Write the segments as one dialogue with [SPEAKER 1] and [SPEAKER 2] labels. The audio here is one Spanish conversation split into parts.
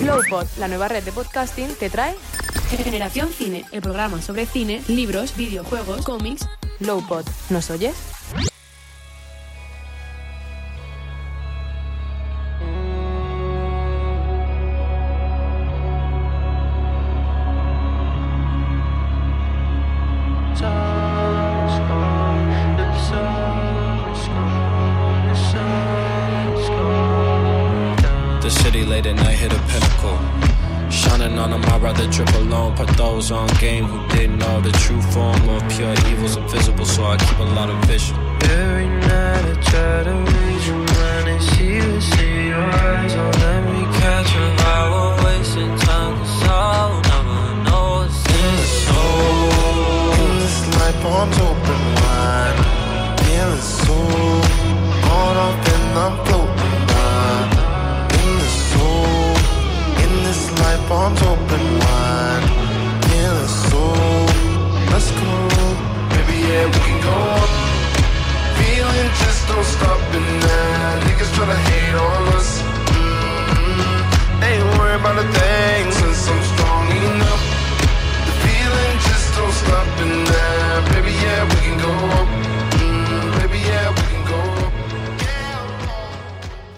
[SPEAKER 1] Lowpod, la nueva red de podcasting, te trae
[SPEAKER 2] Generación Cine, el programa sobre cine, libros, videojuegos, cómics.
[SPEAKER 1] Lowpod. ¿Nos oyes?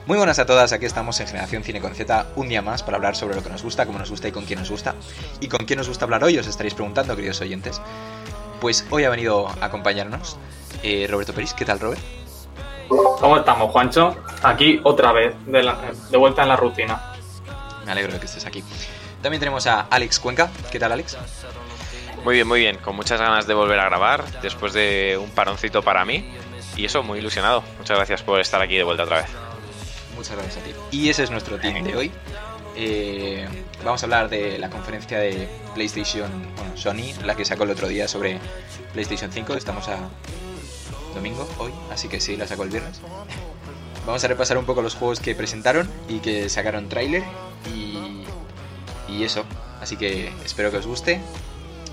[SPEAKER 3] Muy buenas a todas, aquí estamos en Generación Cine con Z, un día más para hablar sobre lo que nos gusta, cómo nos gusta y con quién nos gusta. ¿Y con quién nos gusta hablar hoy? Os estaréis preguntando, queridos oyentes. Pues hoy ha venido a acompañarnos eh, Roberto Peris. ¿Qué tal, Robert?
[SPEAKER 4] ¿Cómo estamos, Juancho? Aquí otra vez, de, la- de vuelta en la rutina.
[SPEAKER 3] Me alegro de que estés aquí. También tenemos a Alex Cuenca. ¿Qué tal, Alex?
[SPEAKER 5] Muy bien, muy bien. Con muchas ganas de volver a grabar después de un paroncito para mí. Y eso, muy ilusionado. Muchas gracias por estar aquí de vuelta otra vez.
[SPEAKER 3] Muchas gracias a ti. Y ese es nuestro team de hoy. Eh, vamos a hablar de la conferencia de PlayStation, bueno, Sony, la que sacó el otro día sobre PlayStation 5. Estamos a domingo hoy, así que sí, la sacó el viernes. Vamos a repasar un poco los juegos que presentaron y que sacaron tráiler y, y eso. Así que espero que os guste.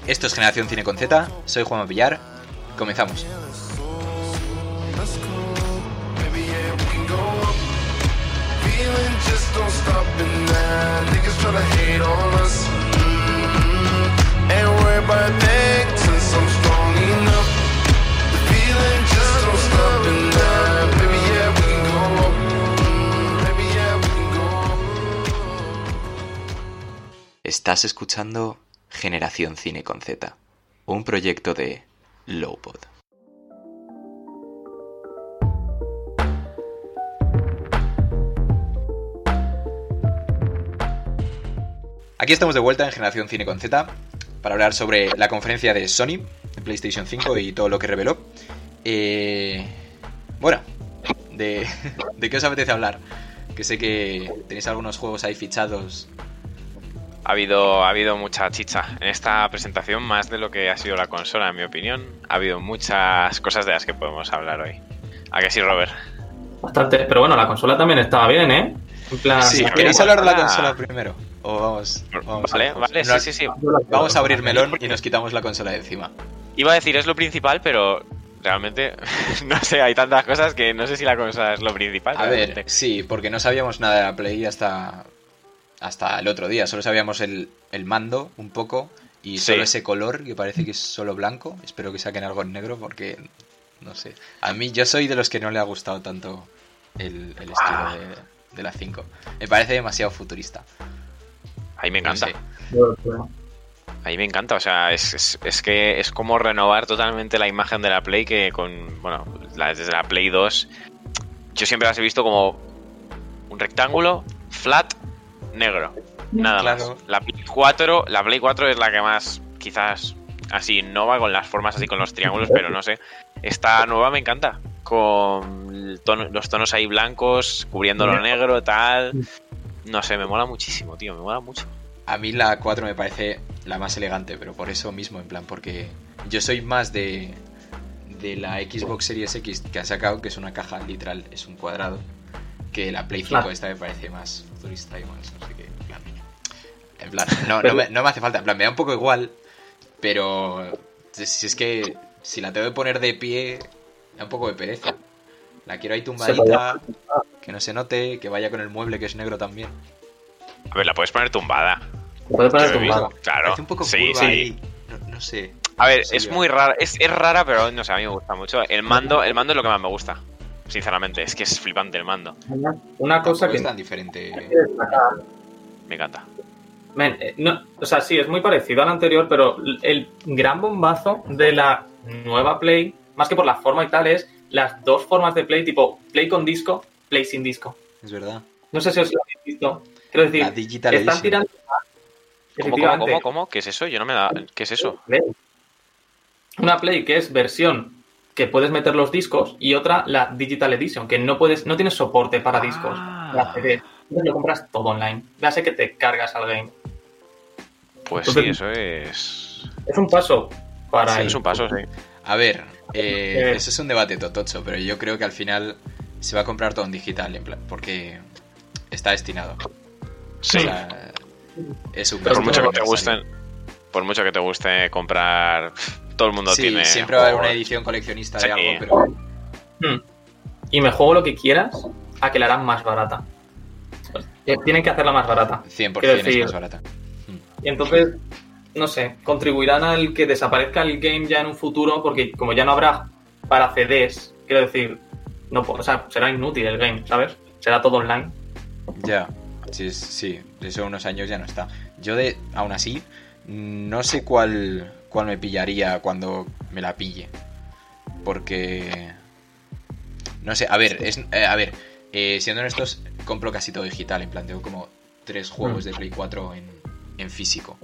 [SPEAKER 3] Esto es Generación Cine con Z. Soy Juan Villar. Comenzamos. Estás escuchando Generación Cine con Z, un proyecto de Lowpod. Aquí estamos de vuelta en Generación Cine con Z para hablar sobre la conferencia de Sony de PlayStation 5 y todo lo que reveló. Eh, bueno, de, ¿de qué os apetece hablar? Que sé que tenéis algunos juegos ahí fichados
[SPEAKER 5] Ha habido, ha habido mucha chicha en esta presentación, más de lo que ha sido la consola, en mi opinión. Ha habido muchas cosas de las que podemos hablar hoy. ¿A que sí, Robert?
[SPEAKER 4] Bastante, pero bueno, la consola también estaba bien, ¿eh? En plan,
[SPEAKER 3] Sí, ¿queréis hablar de la
[SPEAKER 5] ah.
[SPEAKER 3] consola primero? O vamos, vamos
[SPEAKER 5] Vale,
[SPEAKER 3] a-
[SPEAKER 5] vale,
[SPEAKER 3] no,
[SPEAKER 5] sí, sí, sí.
[SPEAKER 3] Vamos a abrir melón y nos quitamos la consola de encima.
[SPEAKER 5] Iba a decir es lo principal, pero realmente, no sé, hay tantas cosas que no sé si la consola es lo principal.
[SPEAKER 3] A ver, sí, porque no sabíamos nada de la Play hasta, hasta el otro día. Solo sabíamos el, el mando un poco y
[SPEAKER 5] Sí.
[SPEAKER 3] solo ese color que parece que es solo blanco. Espero que saquen algo en negro porque, no sé. A mí yo soy de los que no le ha gustado tanto el, el estilo
[SPEAKER 5] Ah.
[SPEAKER 3] de, de la 5. Me parece demasiado futurista.
[SPEAKER 5] Ahí me encanta.
[SPEAKER 3] sé.
[SPEAKER 5] Ahí me encanta, o sea, es, es, es que es como renovar totalmente la imagen de la Play que con, bueno, la- desde la Play 2, yo siempre las he visto como un rectángulo, flat, negro, nada
[SPEAKER 3] Claro.
[SPEAKER 5] más. La Play 4, la Play 4 es la que más, quizás, así innova con las formas así con los triángulos, pero no sé. Esta nueva me encanta, con tono- los tonos ahí blancos, cubriendo lo negro, tal. No sé, me mola muchísimo, tío, me mola mucho.
[SPEAKER 3] A mí la 4 me parece la más elegante, pero por eso mismo, en plan, porque yo soy más de, de la Xbox Series X que han sacado, que es una caja literal, es un cuadrado, que la Play 5
[SPEAKER 4] Claro.
[SPEAKER 3] esta me parece más futurista y más, sé qué, en plan. En plan, no, no, me, no me hace falta, en plan, me da un poco igual, pero si si es que si la tengo que poner de pie, da un poco de pereza. La quiero ahí tumbadita, que no se note, que vaya con el mueble que es negro también.
[SPEAKER 5] A ver, la puedes poner tumbada.
[SPEAKER 4] Puede poner tumbada.
[SPEAKER 5] Claro.
[SPEAKER 3] Parece un poco
[SPEAKER 5] sí,
[SPEAKER 3] curva
[SPEAKER 5] sí.
[SPEAKER 3] ahí, no, no sé.
[SPEAKER 5] A ver,
[SPEAKER 3] No sé
[SPEAKER 5] es
[SPEAKER 3] yo.
[SPEAKER 5] muy rara, es, es rara, pero no sé, a mí me gusta mucho. El mando, el mando es lo que más me gusta. Sinceramente, es que es flipante el mando.
[SPEAKER 4] Una cosa que
[SPEAKER 3] es tan diferente.
[SPEAKER 5] Me encanta.
[SPEAKER 4] Eh, no, o sea, sí, es muy parecido al anterior, pero el gran bombazo de la nueva Play, más que por la forma y tal, es las dos formas de Play, tipo Play con disco, Play sin disco.
[SPEAKER 3] Es verdad.
[SPEAKER 4] No sé si os lo habéis visto. Quiero decir,
[SPEAKER 3] La Digital
[SPEAKER 4] están
[SPEAKER 3] Edition.
[SPEAKER 4] tirando.
[SPEAKER 5] ¿Cómo, cómo,
[SPEAKER 4] Efectivamente,
[SPEAKER 5] cómo, cómo? ¿Qué es eso? Yo no me da. ¿Qué es eso?
[SPEAKER 4] Play. Una Play que es versión que puedes meter los discos y otra la Digital Edition, que no puedes, no tienes soporte para discos,
[SPEAKER 5] Ah.
[SPEAKER 4] para CD. Entonces lo compras todo online. Ya sé que te cargas al game.
[SPEAKER 5] Pues
[SPEAKER 4] Entonces-
[SPEAKER 5] sí, eso es.
[SPEAKER 4] Es un paso para
[SPEAKER 5] Sí,
[SPEAKER 4] el-
[SPEAKER 5] es un paso, sí.
[SPEAKER 3] A ver, eh,
[SPEAKER 4] Eh.
[SPEAKER 3] eso es un debate totocho, pero yo creo que al final se va a comprar todo en digital, en plan, porque está destinado.
[SPEAKER 5] Sí.
[SPEAKER 3] O sea, es un
[SPEAKER 5] por mucho que te gusten. Por mucho que te guste comprar. Todo el mundo
[SPEAKER 3] Sí,
[SPEAKER 5] tiene.
[SPEAKER 3] siempre va a haber una edición coleccionista
[SPEAKER 5] Sí.
[SPEAKER 3] de algo, pero
[SPEAKER 4] Hmm. Y me juego lo que quieras a que la harán más barata. Eh, Tienen que hacerla más barata.
[SPEAKER 3] 100%
[SPEAKER 4] Quiero
[SPEAKER 3] es más barata.
[SPEAKER 4] Y entonces, no sé, contribuirán al que desaparezca el game ya en un futuro, porque como ya no habrá para CDs, quiero decir, no, o sea, será inútil el game, ¿sabes? Será todo online.
[SPEAKER 3] Ya, sí, sí, de eso unos años ya no está. Yo de, aún así, no sé cuál, cuál me pillaría cuando me la pille. Porque... No sé, a ver, es, eh, a ver, eh, siendo honestos, compro casi todo digital, en plan, tengo como tres juegos
[SPEAKER 4] Mm.
[SPEAKER 3] de Play 4 en, en físico.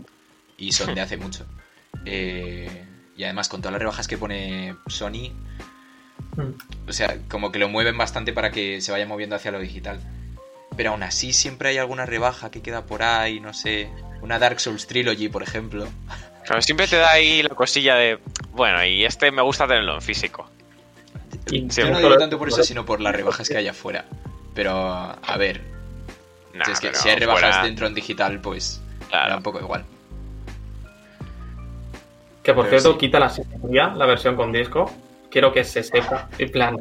[SPEAKER 3] Y son de hace mucho. Eh, y además, con todas las rebajas que pone Sony, o sea, como que lo mueven bastante para que se vaya moviendo hacia lo digital. Pero aún así siempre hay alguna rebaja que queda por ahí, no sé. Una Dark Souls Trilogy, por ejemplo.
[SPEAKER 5] Claro, siempre te da ahí la cosilla de. Bueno, y este me gusta tenerlo en físico.
[SPEAKER 4] Y
[SPEAKER 5] Sí,
[SPEAKER 3] Yo no digo tanto por eso, sino por las rebajas que hay afuera. Pero, a ver,
[SPEAKER 5] Nah,
[SPEAKER 3] si, es que
[SPEAKER 5] pero
[SPEAKER 3] si hay rebajas
[SPEAKER 5] fuera-
[SPEAKER 3] dentro en digital, pues
[SPEAKER 5] Claro.
[SPEAKER 3] da un poco igual.
[SPEAKER 4] Que por
[SPEAKER 3] Pero
[SPEAKER 4] cierto,
[SPEAKER 3] sí.
[SPEAKER 4] quita la simetría, la versión con disco. Quiero que se sepa. En plan.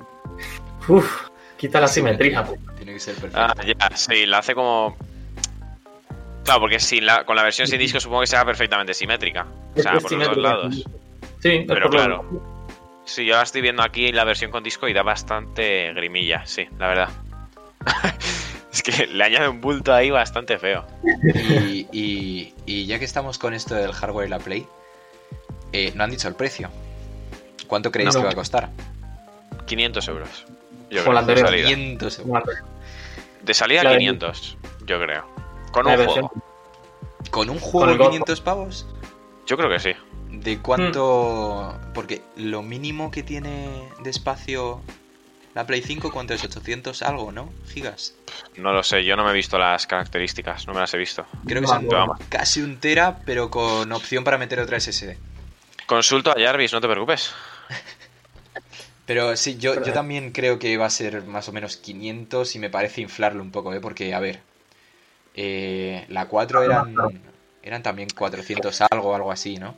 [SPEAKER 4] Uf, quita la simetría.
[SPEAKER 3] Tiene que ser perfecto.
[SPEAKER 5] Ah, ya, sí, la hace como. Claro, porque sin la, con la versión sin disco supongo que será perfectamente simétrica. O sea,
[SPEAKER 4] Es
[SPEAKER 5] por los dos lados.
[SPEAKER 4] Sí,
[SPEAKER 5] Pero claro. Sí, yo la estoy viendo aquí la versión con disco y da bastante grimilla, sí, la verdad. es que le añade un bulto ahí bastante feo.
[SPEAKER 3] Y, y- y ya que estamos con esto del hardware y la Play, eh, no han dicho el precio. ¿Cuánto creéis
[SPEAKER 4] No.
[SPEAKER 3] que va a costar?
[SPEAKER 5] 500 euros. Yo creo, de salida.
[SPEAKER 3] 500 euros.
[SPEAKER 5] De salida
[SPEAKER 4] La de-
[SPEAKER 5] 500, yo creo. Con un juego.
[SPEAKER 3] ¿Con un juego
[SPEAKER 4] God.
[SPEAKER 3] 500 pavos?
[SPEAKER 5] Yo creo que sí.
[SPEAKER 3] ¿De cuánto...? Porque lo mínimo que tiene de espacio la Play 5, ¿cuánto es? 800 algo, ¿no? Gigas.
[SPEAKER 5] No lo sé, yo no me he visto las características, no me las he visto.
[SPEAKER 3] Creo que son casi un tera, pero con opción para meter otra SSD.
[SPEAKER 5] consulto a Jarvis, no te preocupes.
[SPEAKER 3] Pero sí, yo, yo también creo que va a ser más o menos 500 y me parece inflarlo un poco, ¿eh? Porque, a ver, eh, la 4 eran, eran también 400 algo, algo así, ¿no?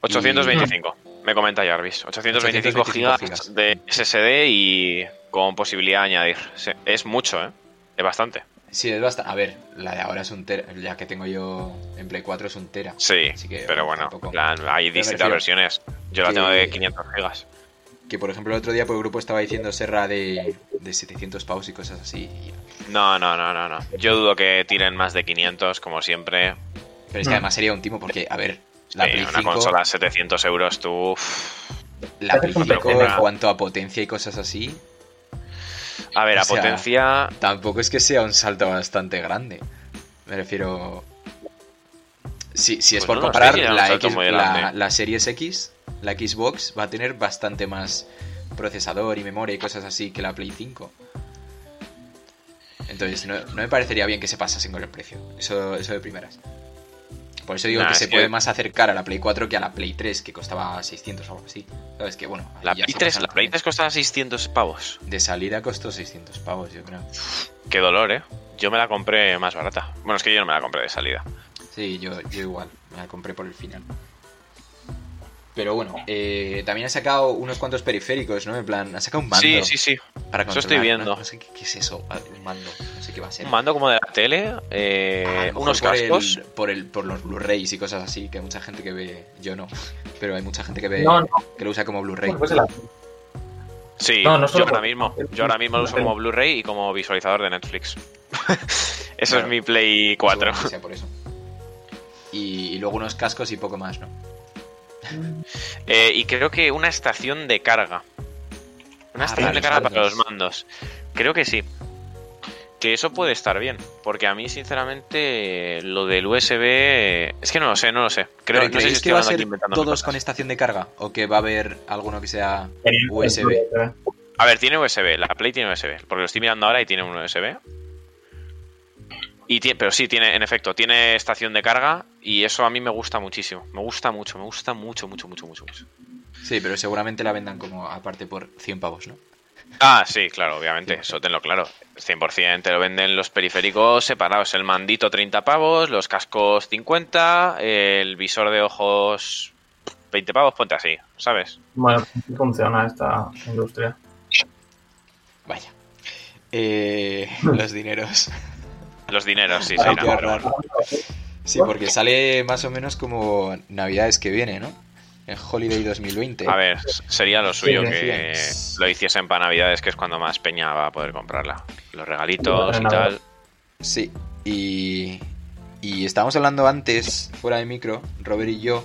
[SPEAKER 5] 825, me comenta Jarvis. 825,
[SPEAKER 3] 825
[SPEAKER 5] gigas,
[SPEAKER 3] gigas.
[SPEAKER 5] de SSD y con posibilidad de añadir. Es mucho, ¿eh? Es bastante.
[SPEAKER 3] Sí, es bastante... A ver, la de ahora es un tera, ya que tengo yo en Play 4 es un tera.
[SPEAKER 5] Sí,
[SPEAKER 3] Así que,
[SPEAKER 5] pero bueno, plan, hay distintas versiones. Yo la tengo de 500 gigas.
[SPEAKER 3] Que, por ejemplo, el otro día por el grupo estaba diciendo Serra de, de 700 pavos y cosas así.
[SPEAKER 5] No, no, no, no, no. Yo dudo que tiren más de 500, como siempre.
[SPEAKER 3] Pero es que además sería un timo porque, a ver, la
[SPEAKER 5] Sí,
[SPEAKER 3] Play
[SPEAKER 5] una
[SPEAKER 3] 5...
[SPEAKER 5] consola 700 euros, tú...
[SPEAKER 3] La Play
[SPEAKER 4] Es un
[SPEAKER 3] 5
[SPEAKER 5] PC,
[SPEAKER 3] en
[SPEAKER 5] ¿no?
[SPEAKER 3] cuanto a potencia y cosas así,
[SPEAKER 5] A ver,
[SPEAKER 3] O
[SPEAKER 5] a
[SPEAKER 3] sea,
[SPEAKER 5] potencia...
[SPEAKER 3] tampoco es que sea un salto bastante grande. Me refiero. Si, si es
[SPEAKER 5] Pues
[SPEAKER 3] por
[SPEAKER 5] no lo sé
[SPEAKER 3] comparar, la, X, la, la Series X, la Xbox, va a tener bastante más procesador y memoria y cosas así que la Play 5. Entonces, no, no me parecería bien que se pasasen con el precio. Eso, eso de primeras. Por eso digo
[SPEAKER 5] Nah,
[SPEAKER 3] que
[SPEAKER 5] es
[SPEAKER 3] se
[SPEAKER 5] que-
[SPEAKER 3] puede más acercar a la Play 4 que a la Play 3, que costaba 600 o algo así. ¿Sabes? Que bueno.
[SPEAKER 5] La Play
[SPEAKER 3] se
[SPEAKER 5] 3,
[SPEAKER 3] pasan
[SPEAKER 5] la Play
[SPEAKER 3] también.
[SPEAKER 5] 3 costaba 600 pavos.
[SPEAKER 3] De salida costó 600 pavos, yo creo.
[SPEAKER 5] Qué dolor, ¿eh? Yo me la compré más barata. Bueno, es que yo no me la compré de salida.
[SPEAKER 3] Sí, yo, yo igual. Me la compré por el final. Pero bueno, eh, también ha sacado unos cuantos periféricos, ¿no? En plan, ha sacado un mando.
[SPEAKER 5] Sí, sí, sí.
[SPEAKER 3] Para
[SPEAKER 5] Eso estoy viendo.
[SPEAKER 3] ¿no? No sé qué, qué es eso, ah, un mando. No sé qué va a ser.
[SPEAKER 5] Un mando como de la tele, eh, unos
[SPEAKER 3] por
[SPEAKER 5] cascos.
[SPEAKER 3] el- por, el, por los Blu-rays y cosas así, que hay mucha gente que ve. Yo no, pero hay mucha gente que ve.
[SPEAKER 4] No, no.
[SPEAKER 3] Que lo usa como Blu-ray.
[SPEAKER 4] Pues el-
[SPEAKER 5] Sí,
[SPEAKER 4] No, no
[SPEAKER 5] yo ahora mismo, yo ahora mismo lo uso como Blu-ray y como visualizador de Netflix. Eso
[SPEAKER 3] Claro.
[SPEAKER 5] es mi Play 4.
[SPEAKER 3] Seguro que sea por eso. Y, y luego unos cascos y poco más, ¿no?
[SPEAKER 5] Eh, y creo que una estación de carga. Una
[SPEAKER 3] Ah,
[SPEAKER 5] estación de carga para los mandos. Creo que sí. Que eso puede estar bien. Porque a mí, sinceramente, lo del USB. Es que no lo sé, no lo sé. Creo
[SPEAKER 3] ¿Pero
[SPEAKER 5] no sé si
[SPEAKER 3] que va a ser todos
[SPEAKER 5] cosas.
[SPEAKER 3] con estación de carga? ¿O que va a haber alguno que sea USB?
[SPEAKER 5] A ver, tiene USB. La Play tiene USB. Porque lo estoy mirando ahora y tiene un USB. Y pero sí, tiene, en efecto, tiene estación de carga. Y eso a mí me gusta muchísimo. Me gusta mucho, me gusta mucho, mucho, mucho, mucho. mucho.
[SPEAKER 3] Sí, pero seguramente la vendan como aparte por 100 pavos, ¿no?
[SPEAKER 5] Ah, sí, claro, obviamente, eso tenlo claro. 100% te lo venden los periféricos separados. El mandito 30 pavos, los cascos 50, el visor de ojos 20 pavos, ponte así, ¿sabes?
[SPEAKER 4] Bueno, así funciona esta industria.
[SPEAKER 3] Vaya. Eh, los dineros.
[SPEAKER 5] Los dineros, sí, sí.
[SPEAKER 3] Hay
[SPEAKER 5] no.
[SPEAKER 3] Sí, porque sale más o menos como Navidades que viene, ¿no? En Holiday 2020.
[SPEAKER 5] A ver, sería lo suyo
[SPEAKER 3] Sí,
[SPEAKER 5] que
[SPEAKER 3] sí.
[SPEAKER 5] lo hiciesen para Navidades, que es cuando más peña va a poder comprarla. Los regalitos y tal.
[SPEAKER 3] Sí, y, y estábamos hablando antes, fuera de micro, Robert y yo,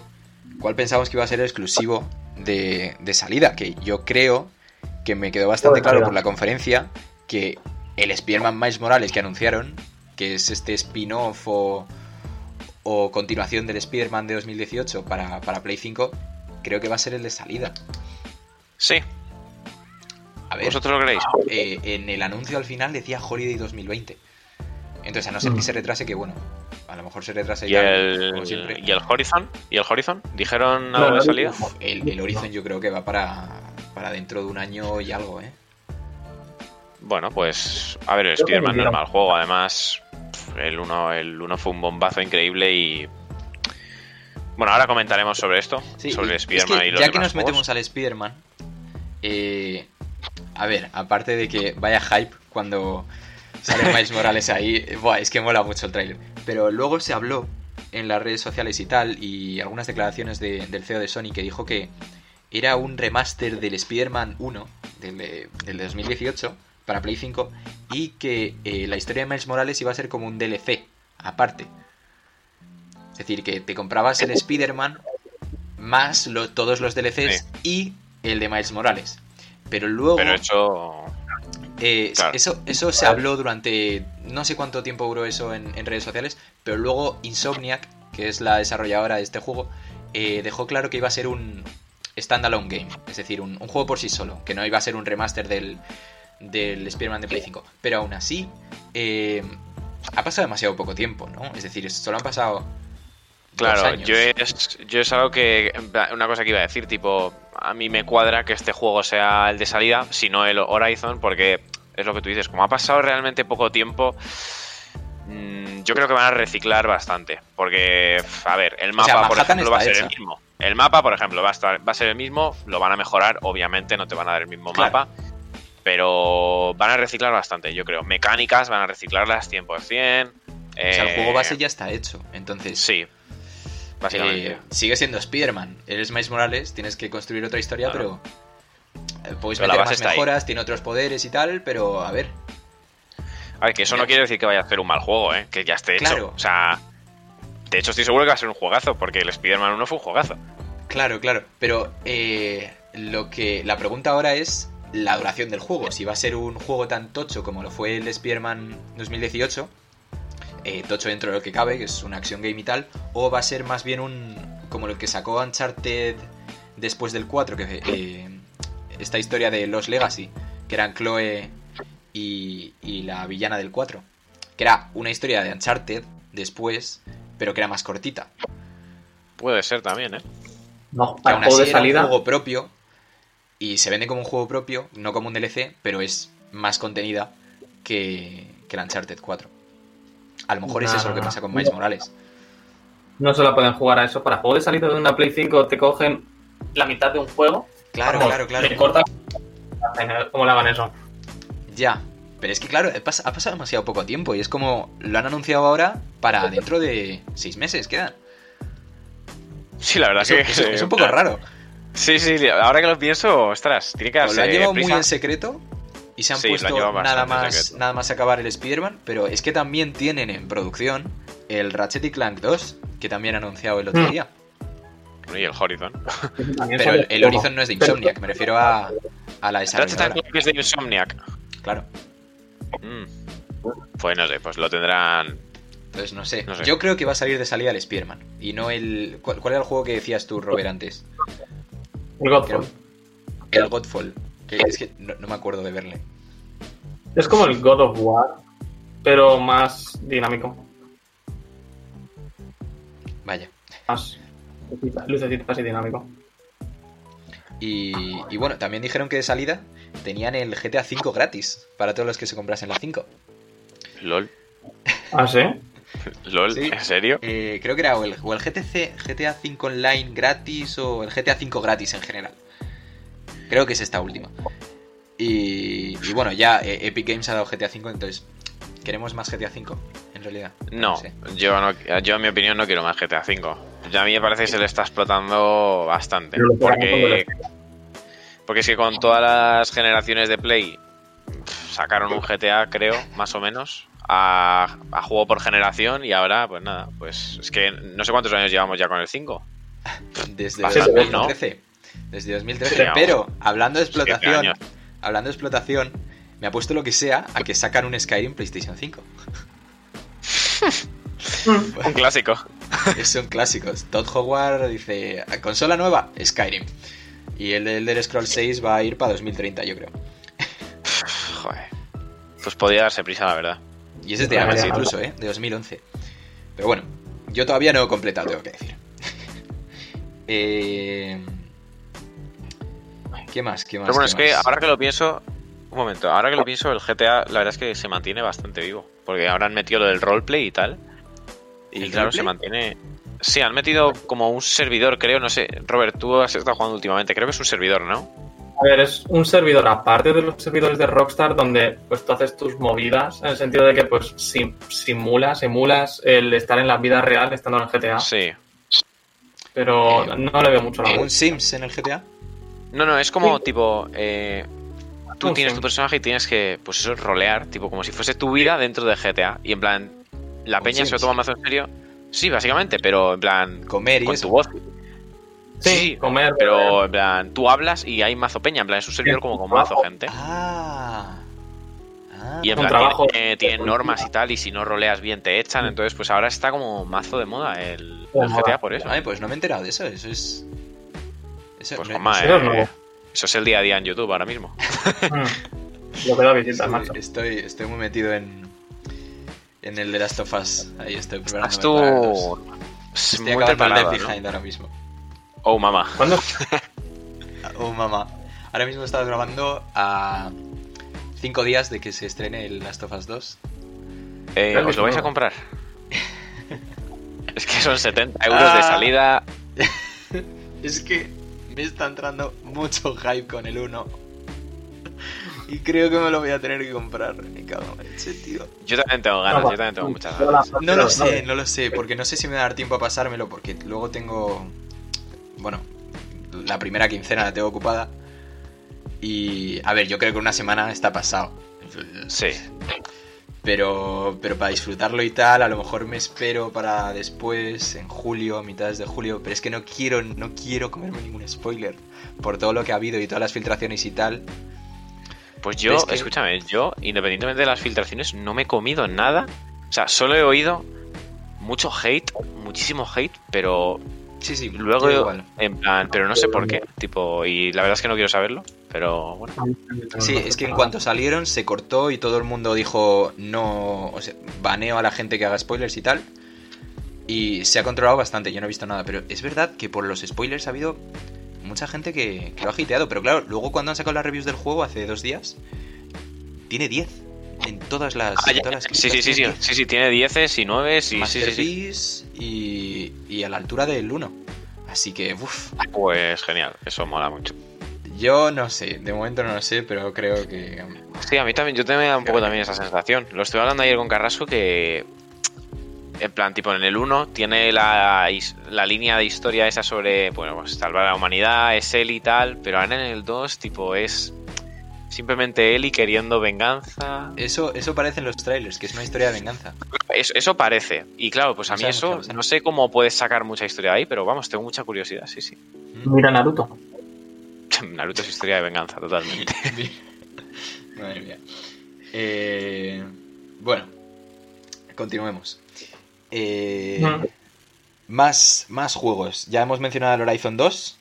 [SPEAKER 3] cuál pensábamos que iba a ser el exclusivo de, de salida, que yo creo que me quedó bastante claro por la conferencia que el Spider-Man Miles Morales que anunciaron, que es este spin-off o, o continuación del Spider-Man de 2018 para, para Play 5, creo que va a ser el de salida.
[SPEAKER 5] Sí.
[SPEAKER 3] A ver,
[SPEAKER 5] ¿Vosotros lo creéis?
[SPEAKER 3] eh, en el anuncio al final decía Holiday 2020. Entonces, a no ser que se retrase, que bueno, a lo mejor se retrase
[SPEAKER 5] ¿Y
[SPEAKER 3] ya,
[SPEAKER 5] el,
[SPEAKER 3] como siempre.
[SPEAKER 5] ¿Y el Horizon? ¿Y el Horizon? ¿Dijeron algo
[SPEAKER 4] no,
[SPEAKER 5] de salida?
[SPEAKER 3] El, el Horizon yo creo que va para, para dentro de un año y algo, ¿eh?
[SPEAKER 5] Bueno, pues a ver, el Spider-Man no es mal juego, además el 1 el uno fue un bombazo increíble y... Bueno, ahora comentaremos sobre esto,
[SPEAKER 3] Sí,
[SPEAKER 5] sobre
[SPEAKER 3] y
[SPEAKER 5] el
[SPEAKER 3] es
[SPEAKER 5] Spider-Man
[SPEAKER 3] que
[SPEAKER 5] y los
[SPEAKER 3] ya que nos
[SPEAKER 5] juegos.
[SPEAKER 3] metemos al Spider-Man, eh, a ver, aparte de que vaya hype cuando sale Miles Morales ahí, buah, es que mola mucho el tráiler. Pero luego se habló en las redes sociales y tal, y algunas declaraciones de- del CEO de Sony que dijo que era un remaster del Spider-Man 1, del de, del de 2018, para Play 5, y que eh, la historia de Miles Morales iba a ser como un DLC, aparte. Es decir, que te comprabas el Spider-Man más lo- todos los DLCs y el de Miles Morales. Pero luego...
[SPEAKER 5] Pero eso...
[SPEAKER 3] Eh,
[SPEAKER 5] Claro.
[SPEAKER 3] eso, eso se habló durante. No sé cuánto tiempo duró eso en, en redes sociales, pero luego Insomniac, que es la desarrolladora de este juego, eh, dejó claro que iba a ser un standalone game, es decir, un, un juego por sí solo, que no iba a ser un remaster del, del Spider-Man de Play 5. Pero aún así, eh, ha pasado demasiado poco tiempo, ¿no? Es decir, solo han pasado.
[SPEAKER 5] Claro,
[SPEAKER 3] años.
[SPEAKER 5] yo es, yo es algo que... Una cosa que iba a decir, tipo, a mí me cuadra que este juego sea el de salida, si no el Horizon, porque es lo que tú dices, como ha pasado realmente poco tiempo, mm, yo creo que van a reciclar bastante, porque, a ver, el
[SPEAKER 3] O sea,
[SPEAKER 5] mapa, por ejemplo, va a ser el mismo. El mapa, por ejemplo, va a, estar, va a ser el mismo, lo van a mejorar, obviamente no te van a dar el mismo
[SPEAKER 3] Claro.
[SPEAKER 5] mapa, pero van a reciclar bastante, yo creo. Mecánicas van a reciclarlas 100%.
[SPEAKER 3] O sea, el
[SPEAKER 5] eh,
[SPEAKER 3] juego base ya está hecho. Entonces.
[SPEAKER 5] Sí, básicamente.
[SPEAKER 3] Eh, sigue siendo Spider-Man. Eres Miles Morales, tienes que construir otra historia,
[SPEAKER 5] Claro.
[SPEAKER 3] pero. eh, Puedes
[SPEAKER 5] Pero
[SPEAKER 3] meter más
[SPEAKER 5] ahí.
[SPEAKER 3] mejoras, tiene otros poderes y tal, pero a ver.
[SPEAKER 5] A ver, que eso no quiere decir que vaya a ser un mal juego, ¿eh? Que ya esté hecho.
[SPEAKER 3] Claro.
[SPEAKER 5] O sea, de hecho estoy seguro que va a ser un juegazo, porque el Spider-Man 1 fue un juegazo.
[SPEAKER 3] Claro, claro. Pero eh, lo que. La pregunta ahora es la duración del juego. Si va a ser un juego tan tocho como lo fue el de Spider-Man 2018. eh, tocho dentro de lo que cabe, que es una acción game y tal. O va a ser más bien un. como lo que sacó Uncharted después del 4, que eh, esta historia de Los Legacy, que eran Chloe y, y la villana del 4. Que era una historia de Uncharted después, pero que era más cortita.
[SPEAKER 5] Puede ser también, ¿eh?
[SPEAKER 4] No, para juego de
[SPEAKER 3] era un juego propio y se vende como un juego propio, no como un DLC, pero es más contenida que, que el Uncharted 4. A lo mejor es eso
[SPEAKER 4] no,
[SPEAKER 3] lo que
[SPEAKER 4] no.
[SPEAKER 3] pasa con Miles Morales.
[SPEAKER 4] No se la pueden jugar a eso. Para juego de salida de una Play 5 te cogen la mitad de un juego.
[SPEAKER 3] Claro, claro, claro.
[SPEAKER 4] Le cortan. ¿Cómo le hagan eso?
[SPEAKER 3] Ya, pero es que claro, ha pas- ha pasado demasiado poco tiempo y es como lo han anunciado ahora para dentro de seis meses quedan.
[SPEAKER 5] Sí, la verdad
[SPEAKER 3] Eso-
[SPEAKER 5] que
[SPEAKER 3] eso- es un poco raro.
[SPEAKER 5] Sí, sí, ahora que lo pienso, ostras, tiene que
[SPEAKER 3] O
[SPEAKER 5] darse
[SPEAKER 3] lo han llevado muy en secreto y se han
[SPEAKER 5] Sí,
[SPEAKER 3] puesto nada más, nada más acabar el Spider-Man, pero es que también tienen en producción el Ratchet y Clank 2, que también han anunciado el otro
[SPEAKER 4] Mm.
[SPEAKER 3] día.
[SPEAKER 5] Y el Horizon.
[SPEAKER 3] Pero el, el. Horizon no es de Insomniac, me refiero a, a la
[SPEAKER 5] Ratchet
[SPEAKER 3] desarrolladora.
[SPEAKER 5] Clank es de Insomniac.
[SPEAKER 3] Claro,
[SPEAKER 5] Mm. Pues no sé, pues lo tendrán.
[SPEAKER 3] entonces no sé.
[SPEAKER 5] No sé.
[SPEAKER 3] Yo creo que va a salir de salida el Spider-Man y no el... ¿Cuál, cuál era el juego que decías tú, Robert, antes?
[SPEAKER 4] El Godfall.
[SPEAKER 3] El Godfall. Que es que no, no me acuerdo de verle.
[SPEAKER 4] Es como el God of War, pero más dinámico.
[SPEAKER 3] Vaya.
[SPEAKER 4] Más lucecita- lucecitas y dinámico.
[SPEAKER 3] Y, y bueno, también dijeron que de salida tenían el GTA V gratis para todos los que se comprasen la 5.
[SPEAKER 5] LOL.
[SPEAKER 4] ¿Ah, sí?
[SPEAKER 5] LOL,
[SPEAKER 3] Sí.
[SPEAKER 5] ¿en serio?
[SPEAKER 3] Eh, creo que era o el, o el GTC, GTA V Online gratis o el GTA V gratis en general. Creo que es esta última. Y, y bueno, ya eh, Epic Games ha dado GTA V, entonces queremos más GTA V, en realidad.
[SPEAKER 5] No,
[SPEAKER 3] sé.
[SPEAKER 5] yo, no, yo en mi opinión no quiero más GTA V. Ya a mí me parece que se le está explotando bastante. Porque, porque es que con todas las generaciones de Play sacaron un GTA, creo, más o menos, a, a juego por generación y ahora, pues nada, pues es que no sé cuántos años llevamos ya con el 5.
[SPEAKER 3] Desde
[SPEAKER 5] Bastante, ¿no?
[SPEAKER 3] 2013. Desde 2013.
[SPEAKER 5] Sí, vamos.
[SPEAKER 3] pero hablando de explotación, hablando de explotación, me ha puesto lo que sea a que sacan un Skyrim PlayStation 5.
[SPEAKER 5] Un clásico.
[SPEAKER 3] Son clásicos. Todd Howard dice, consola nueva, Skyrim. Y el de Elder Scrolls 6 va a ir para 2030, yo creo.
[SPEAKER 5] Joder. Pues podría darse prisa, la verdad.
[SPEAKER 3] Y ese es de antes
[SPEAKER 4] vale.
[SPEAKER 3] incluso, ¿eh? De 2011. Pero bueno, yo todavía no he completado, tengo que decir. eh... ¿Qué más? ¿Qué más?
[SPEAKER 5] Pero bueno,
[SPEAKER 3] ¿Qué
[SPEAKER 5] es que
[SPEAKER 3] más?
[SPEAKER 5] ahora que lo pienso. Un momento, ahora que lo pienso, el GTA, la verdad es que se mantiene bastante vivo. Porque ahora han metido lo del roleplay y tal. Y
[SPEAKER 3] ¿El
[SPEAKER 5] claro,
[SPEAKER 3] roleplay?
[SPEAKER 5] se mantiene. Sí, han metido como un servidor, creo, no sé. Robert, tú has estado jugando últimamente, creo que es un servidor, ¿no?
[SPEAKER 4] A ver, es un servidor aparte de los servidores de Rockstar donde pues tú haces tus movidas en el sentido de que pues sim- simulas, emulas el estar en la vida real estando en el GTA,
[SPEAKER 5] Sí.
[SPEAKER 4] pero
[SPEAKER 3] Eh,
[SPEAKER 4] no le veo mucho la
[SPEAKER 3] ¿Un. Sims en el GTA?
[SPEAKER 5] No, no, es como
[SPEAKER 4] Sí.
[SPEAKER 5] tipo. eh, tú
[SPEAKER 4] Un
[SPEAKER 5] tienes tu personaje y tienes que, pues eso, rolear, tipo como si fuese tu vida dentro de GTA. Y en plan, la
[SPEAKER 3] Un
[SPEAKER 5] peña se
[SPEAKER 3] Sims.
[SPEAKER 5] lo toma más en serio. Sí, básicamente, pero en plan,
[SPEAKER 3] Comer y
[SPEAKER 5] con
[SPEAKER 3] eso.
[SPEAKER 5] tu voz.
[SPEAKER 4] Sí, comer,
[SPEAKER 5] Pero en plan, tú hablas y hay mazo peña, en plan, es un servidor como con mazo gente.
[SPEAKER 3] Ah. Ah.
[SPEAKER 5] Y en plan,
[SPEAKER 4] trabajo.
[SPEAKER 5] tiene, tiene normas y tal, y si no roleas bien te echan, entonces pues ahora está como mazo de moda el,
[SPEAKER 4] moda.
[SPEAKER 5] GTA por eso.
[SPEAKER 3] Ay, pues no me he enterado de eso. Eso es. Eso,
[SPEAKER 5] Pues
[SPEAKER 3] no-
[SPEAKER 5] Juanma,
[SPEAKER 4] eso es
[SPEAKER 5] eh, eso es el día a día en YouTube ahora mismo.
[SPEAKER 4] Mm. Lo que da visitas,
[SPEAKER 3] Sí,
[SPEAKER 4] macho.
[SPEAKER 3] estoy, estoy muy metido en. En el de Last of Us. Ahí estoy
[SPEAKER 5] Estás
[SPEAKER 3] para los-
[SPEAKER 5] tú
[SPEAKER 3] Estoy
[SPEAKER 5] muy
[SPEAKER 3] acabando el
[SPEAKER 5] preparado,
[SPEAKER 3] Left ahora mismo.
[SPEAKER 5] Oh, mamá.
[SPEAKER 4] ¿Cuándo?
[SPEAKER 3] Oh, mamá. Ahora mismo estaba grabando a. Cinco días de que se estrene el Last of Us 2.
[SPEAKER 5] Eh, ¿Os lo vais a comprar? es que son 70 euros de
[SPEAKER 3] Ah.
[SPEAKER 5] salida.
[SPEAKER 3] Es que me está entrando mucho hype con el 1. Y creo que me lo voy a tener que comprar. Me cago en leche, tío.
[SPEAKER 5] Yo también tengo ganas, yo también tengo muchas ganas.
[SPEAKER 3] No lo sé, no lo sé, porque no sé si me va a dar tiempo a pasármelo, porque luego tengo. Bueno, la primera quincena la tengo ocupada. Y. A ver, yo creo que una semana está pasado.
[SPEAKER 5] Sí.
[SPEAKER 3] Pero, pero para disfrutarlo y tal, a lo mejor me espero para después, en julio, a mitades de julio. Pero es que no quiero, no quiero comerme ningún spoiler. Por todo lo que ha habido y todas las filtraciones y tal.
[SPEAKER 5] Pues yo,
[SPEAKER 3] Es que-
[SPEAKER 5] escúchame, yo, independientemente de las filtraciones, no me he comido nada. O sea, solo he oído mucho hate, muchísimo hate, pero
[SPEAKER 3] Sí, sí,
[SPEAKER 5] luego,
[SPEAKER 3] yo igual.
[SPEAKER 5] en plan, pero no sé por qué, tipo, y la verdad es que no quiero saberlo. pero bueno.
[SPEAKER 3] Sí, es que en cuanto salieron se cortó y todo el mundo dijo no, o sea, baneo a la gente que haga spoilers y tal. Y se ha controlado bastante, yo no he visto nada, pero es verdad que por los spoilers ha habido mucha gente que, que lo ha hiteado, pero claro, luego cuando han sacado las reviews del juego hace dos días, tiene 10 en todas las...
[SPEAKER 5] Ah,
[SPEAKER 3] en todas las
[SPEAKER 5] sí, sí, sí, sí, sí, sí, tiene 10 y 9 y sí, sí, sí,
[SPEAKER 3] Masterpiece y, y a la altura del 1. Así que, uff,
[SPEAKER 5] Pues genial, eso mola mucho.
[SPEAKER 3] yo no sé, de momento no lo sé, pero creo que...
[SPEAKER 5] Sí, a mí también, yo también me da un poco también esa sensación. Lo estoy hablando ayer con Carrasco que, en plan, tipo en el 1 tiene la, la línea de historia esa sobre, bueno, pues salvar a la humanidad, es él y tal, pero ahora en el 2, tipo, es simplemente él y queriendo venganza.
[SPEAKER 3] Eso, eso parece en los trailers, que es una historia de venganza.
[SPEAKER 5] Eso, eso parece. Y claro, pues a mí eso, no sé cómo puedes sacar mucha historia de ahí, pero vamos, tengo mucha curiosidad, sí, sí.
[SPEAKER 4] Mira Naruto.
[SPEAKER 5] Naruto es historia de venganza, totalmente.
[SPEAKER 3] Madre mía. Eh, bueno, continuemos. Eh,
[SPEAKER 4] Mm.
[SPEAKER 3] más, más juegos. Ya hemos mencionado el Horizon 2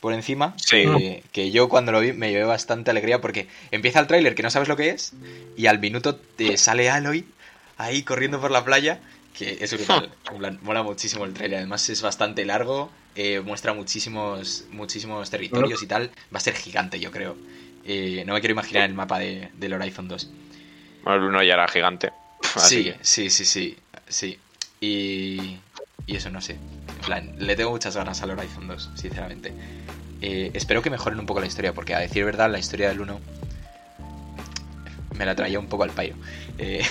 [SPEAKER 3] por encima.
[SPEAKER 5] Sí.
[SPEAKER 3] Que, que yo cuando lo vi me llevé bastante alegría porque empieza el tráiler que no sabes lo que es y al minuto te sale Aloy ahí corriendo por la playa. Que es brutal. Mola muchísimo el tráiler. Además es bastante largo. eh, muestra muchísimos, muchísimos territorios y tal. Va a ser gigante, yo creo. Eh, no me quiero imaginar el mapa de, del Horizon 2.
[SPEAKER 5] Bueno, el 1 ya era gigante. Así
[SPEAKER 3] Sí,
[SPEAKER 5] que-
[SPEAKER 3] sí, sí, sí, sí. Y, y eso no sé. En plan, le tengo muchas ganas al Horizon 2, sinceramente. Eh, espero que mejoren un poco la historia, porque a decir verdad, la historia del 1 me la traía un poco al payo. Eh,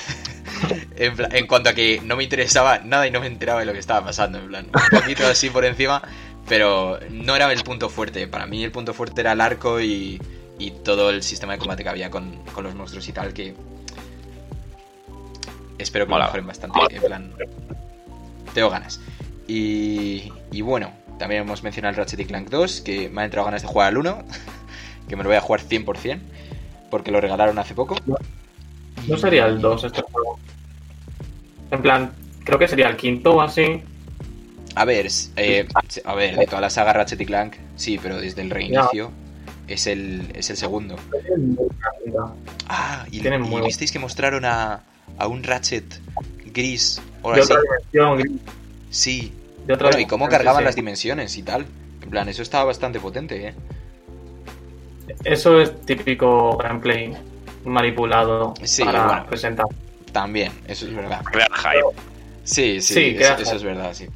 [SPEAKER 3] en, plan- en cuanto a que no me interesaba nada y no me enteraba de lo que estaba pasando, en plan, un poquito así por encima, pero no era el punto fuerte. Para mí el punto fuerte era el arco y, y todo el sistema de combate que había con, con los monstruos y tal, que espero que
[SPEAKER 5] Mola.
[SPEAKER 3] mejoren bastante. En plan, tengo ganas. Y, y bueno, también hemos mencionado el Ratchet y Clank 2, que me ha entrado ganas de jugar al 1, que me lo voy a jugar 100%, porque lo regalaron hace poco.
[SPEAKER 4] No sería el 2 este juego. En plan, creo que sería el quinto o así.
[SPEAKER 3] A ver, eh, a ver, de toda la saga Ratchet y Clank, sí, pero desde el reinicio es el, es el segundo. Ah, y,
[SPEAKER 4] Tienen
[SPEAKER 3] y
[SPEAKER 4] muy-
[SPEAKER 3] visteis que mostraron a, a un Ratchet gris
[SPEAKER 4] De
[SPEAKER 3] así.
[SPEAKER 4] otra dimensión.
[SPEAKER 3] Sí.
[SPEAKER 4] De otra
[SPEAKER 3] Bueno, y cómo cargaban
[SPEAKER 4] sí,
[SPEAKER 3] las
[SPEAKER 4] sí.
[SPEAKER 3] dimensiones y tal. En plan, eso estaba bastante potente, ¿eh?
[SPEAKER 4] Eso es típico gameplay manipulado
[SPEAKER 3] Sí,
[SPEAKER 4] para
[SPEAKER 3] bueno.
[SPEAKER 4] presentar.
[SPEAKER 3] También, eso es verdad.
[SPEAKER 5] Crear hype.
[SPEAKER 3] Sí, sí,
[SPEAKER 4] Sí,
[SPEAKER 3] eso, es verdad, sí.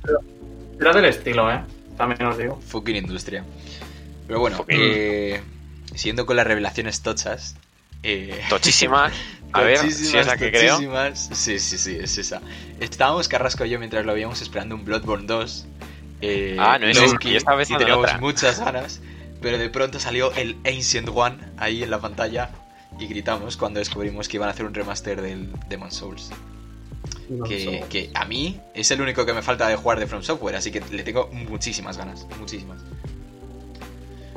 [SPEAKER 4] Era del estilo, ¿eh? También os digo.
[SPEAKER 3] Fucking industria. Pero bueno, eh, siguiendo con las revelaciones tochas. Eh,
[SPEAKER 5] Tochísima. A ver si es
[SPEAKER 3] tochísimas,
[SPEAKER 5] la que creo.
[SPEAKER 3] tochísimas. Sí, sí, sí, es esa. Estábamos Carrasco y yo mientras lo veíamos esperando un Bloodborne 2. eh,
[SPEAKER 5] Ah, no es
[SPEAKER 3] Loki,
[SPEAKER 5] yo estaba
[SPEAKER 3] Y teníamos
[SPEAKER 5] otra.
[SPEAKER 3] muchas ganas. Pero de pronto salió el Ancient One ahí en la pantalla. Y gritamos cuando descubrimos que iban a hacer un remaster del Demon Souls. que, que a mí es el único que me falta de jugar de From Software, así que le tengo muchísimas ganas, muchísimas.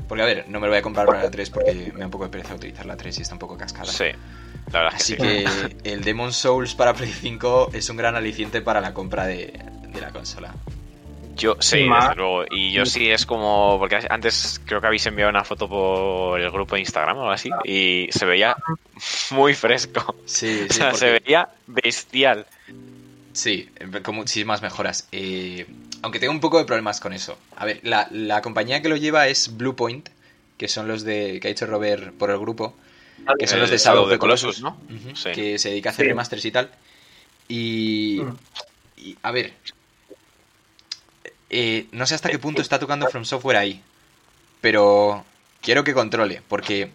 [SPEAKER 3] Porque a ver, no me lo voy a comprar para la 3 porque me da un poco de pereza utilizar la 3 y está un poco cascada.
[SPEAKER 5] Sí, la verdad es
[SPEAKER 3] Así
[SPEAKER 5] que sí.
[SPEAKER 3] que el Demon Souls para Play 5 es un gran aliciente para la compra de, de la consola.
[SPEAKER 5] Yo, sí,
[SPEAKER 4] más-
[SPEAKER 5] desde luego. Y yo sí es como. Porque antes creo que habéis enviado una foto por el grupo de Instagram o algo así. Y se veía muy fresco.
[SPEAKER 3] Sí,
[SPEAKER 5] O
[SPEAKER 3] sí,
[SPEAKER 5] sea, se veía bestial.
[SPEAKER 3] Sí, con muchísimas mejoras. Eh, aunque tengo un poco de problemas con eso. A ver, la, la compañía que lo lleva es Bluepoint, que son los de que ha hecho Robert por el grupo, que son los de Shadow of the
[SPEAKER 5] Colossus,
[SPEAKER 3] Colossus,
[SPEAKER 5] ¿no? Sí.
[SPEAKER 3] que se dedica a hacer
[SPEAKER 4] Sí.
[SPEAKER 3] remasters y tal. Y,
[SPEAKER 4] Mm.
[SPEAKER 3] y, a ver, eh, no sé hasta qué punto está tocando From Software ahí, pero quiero que controle, porque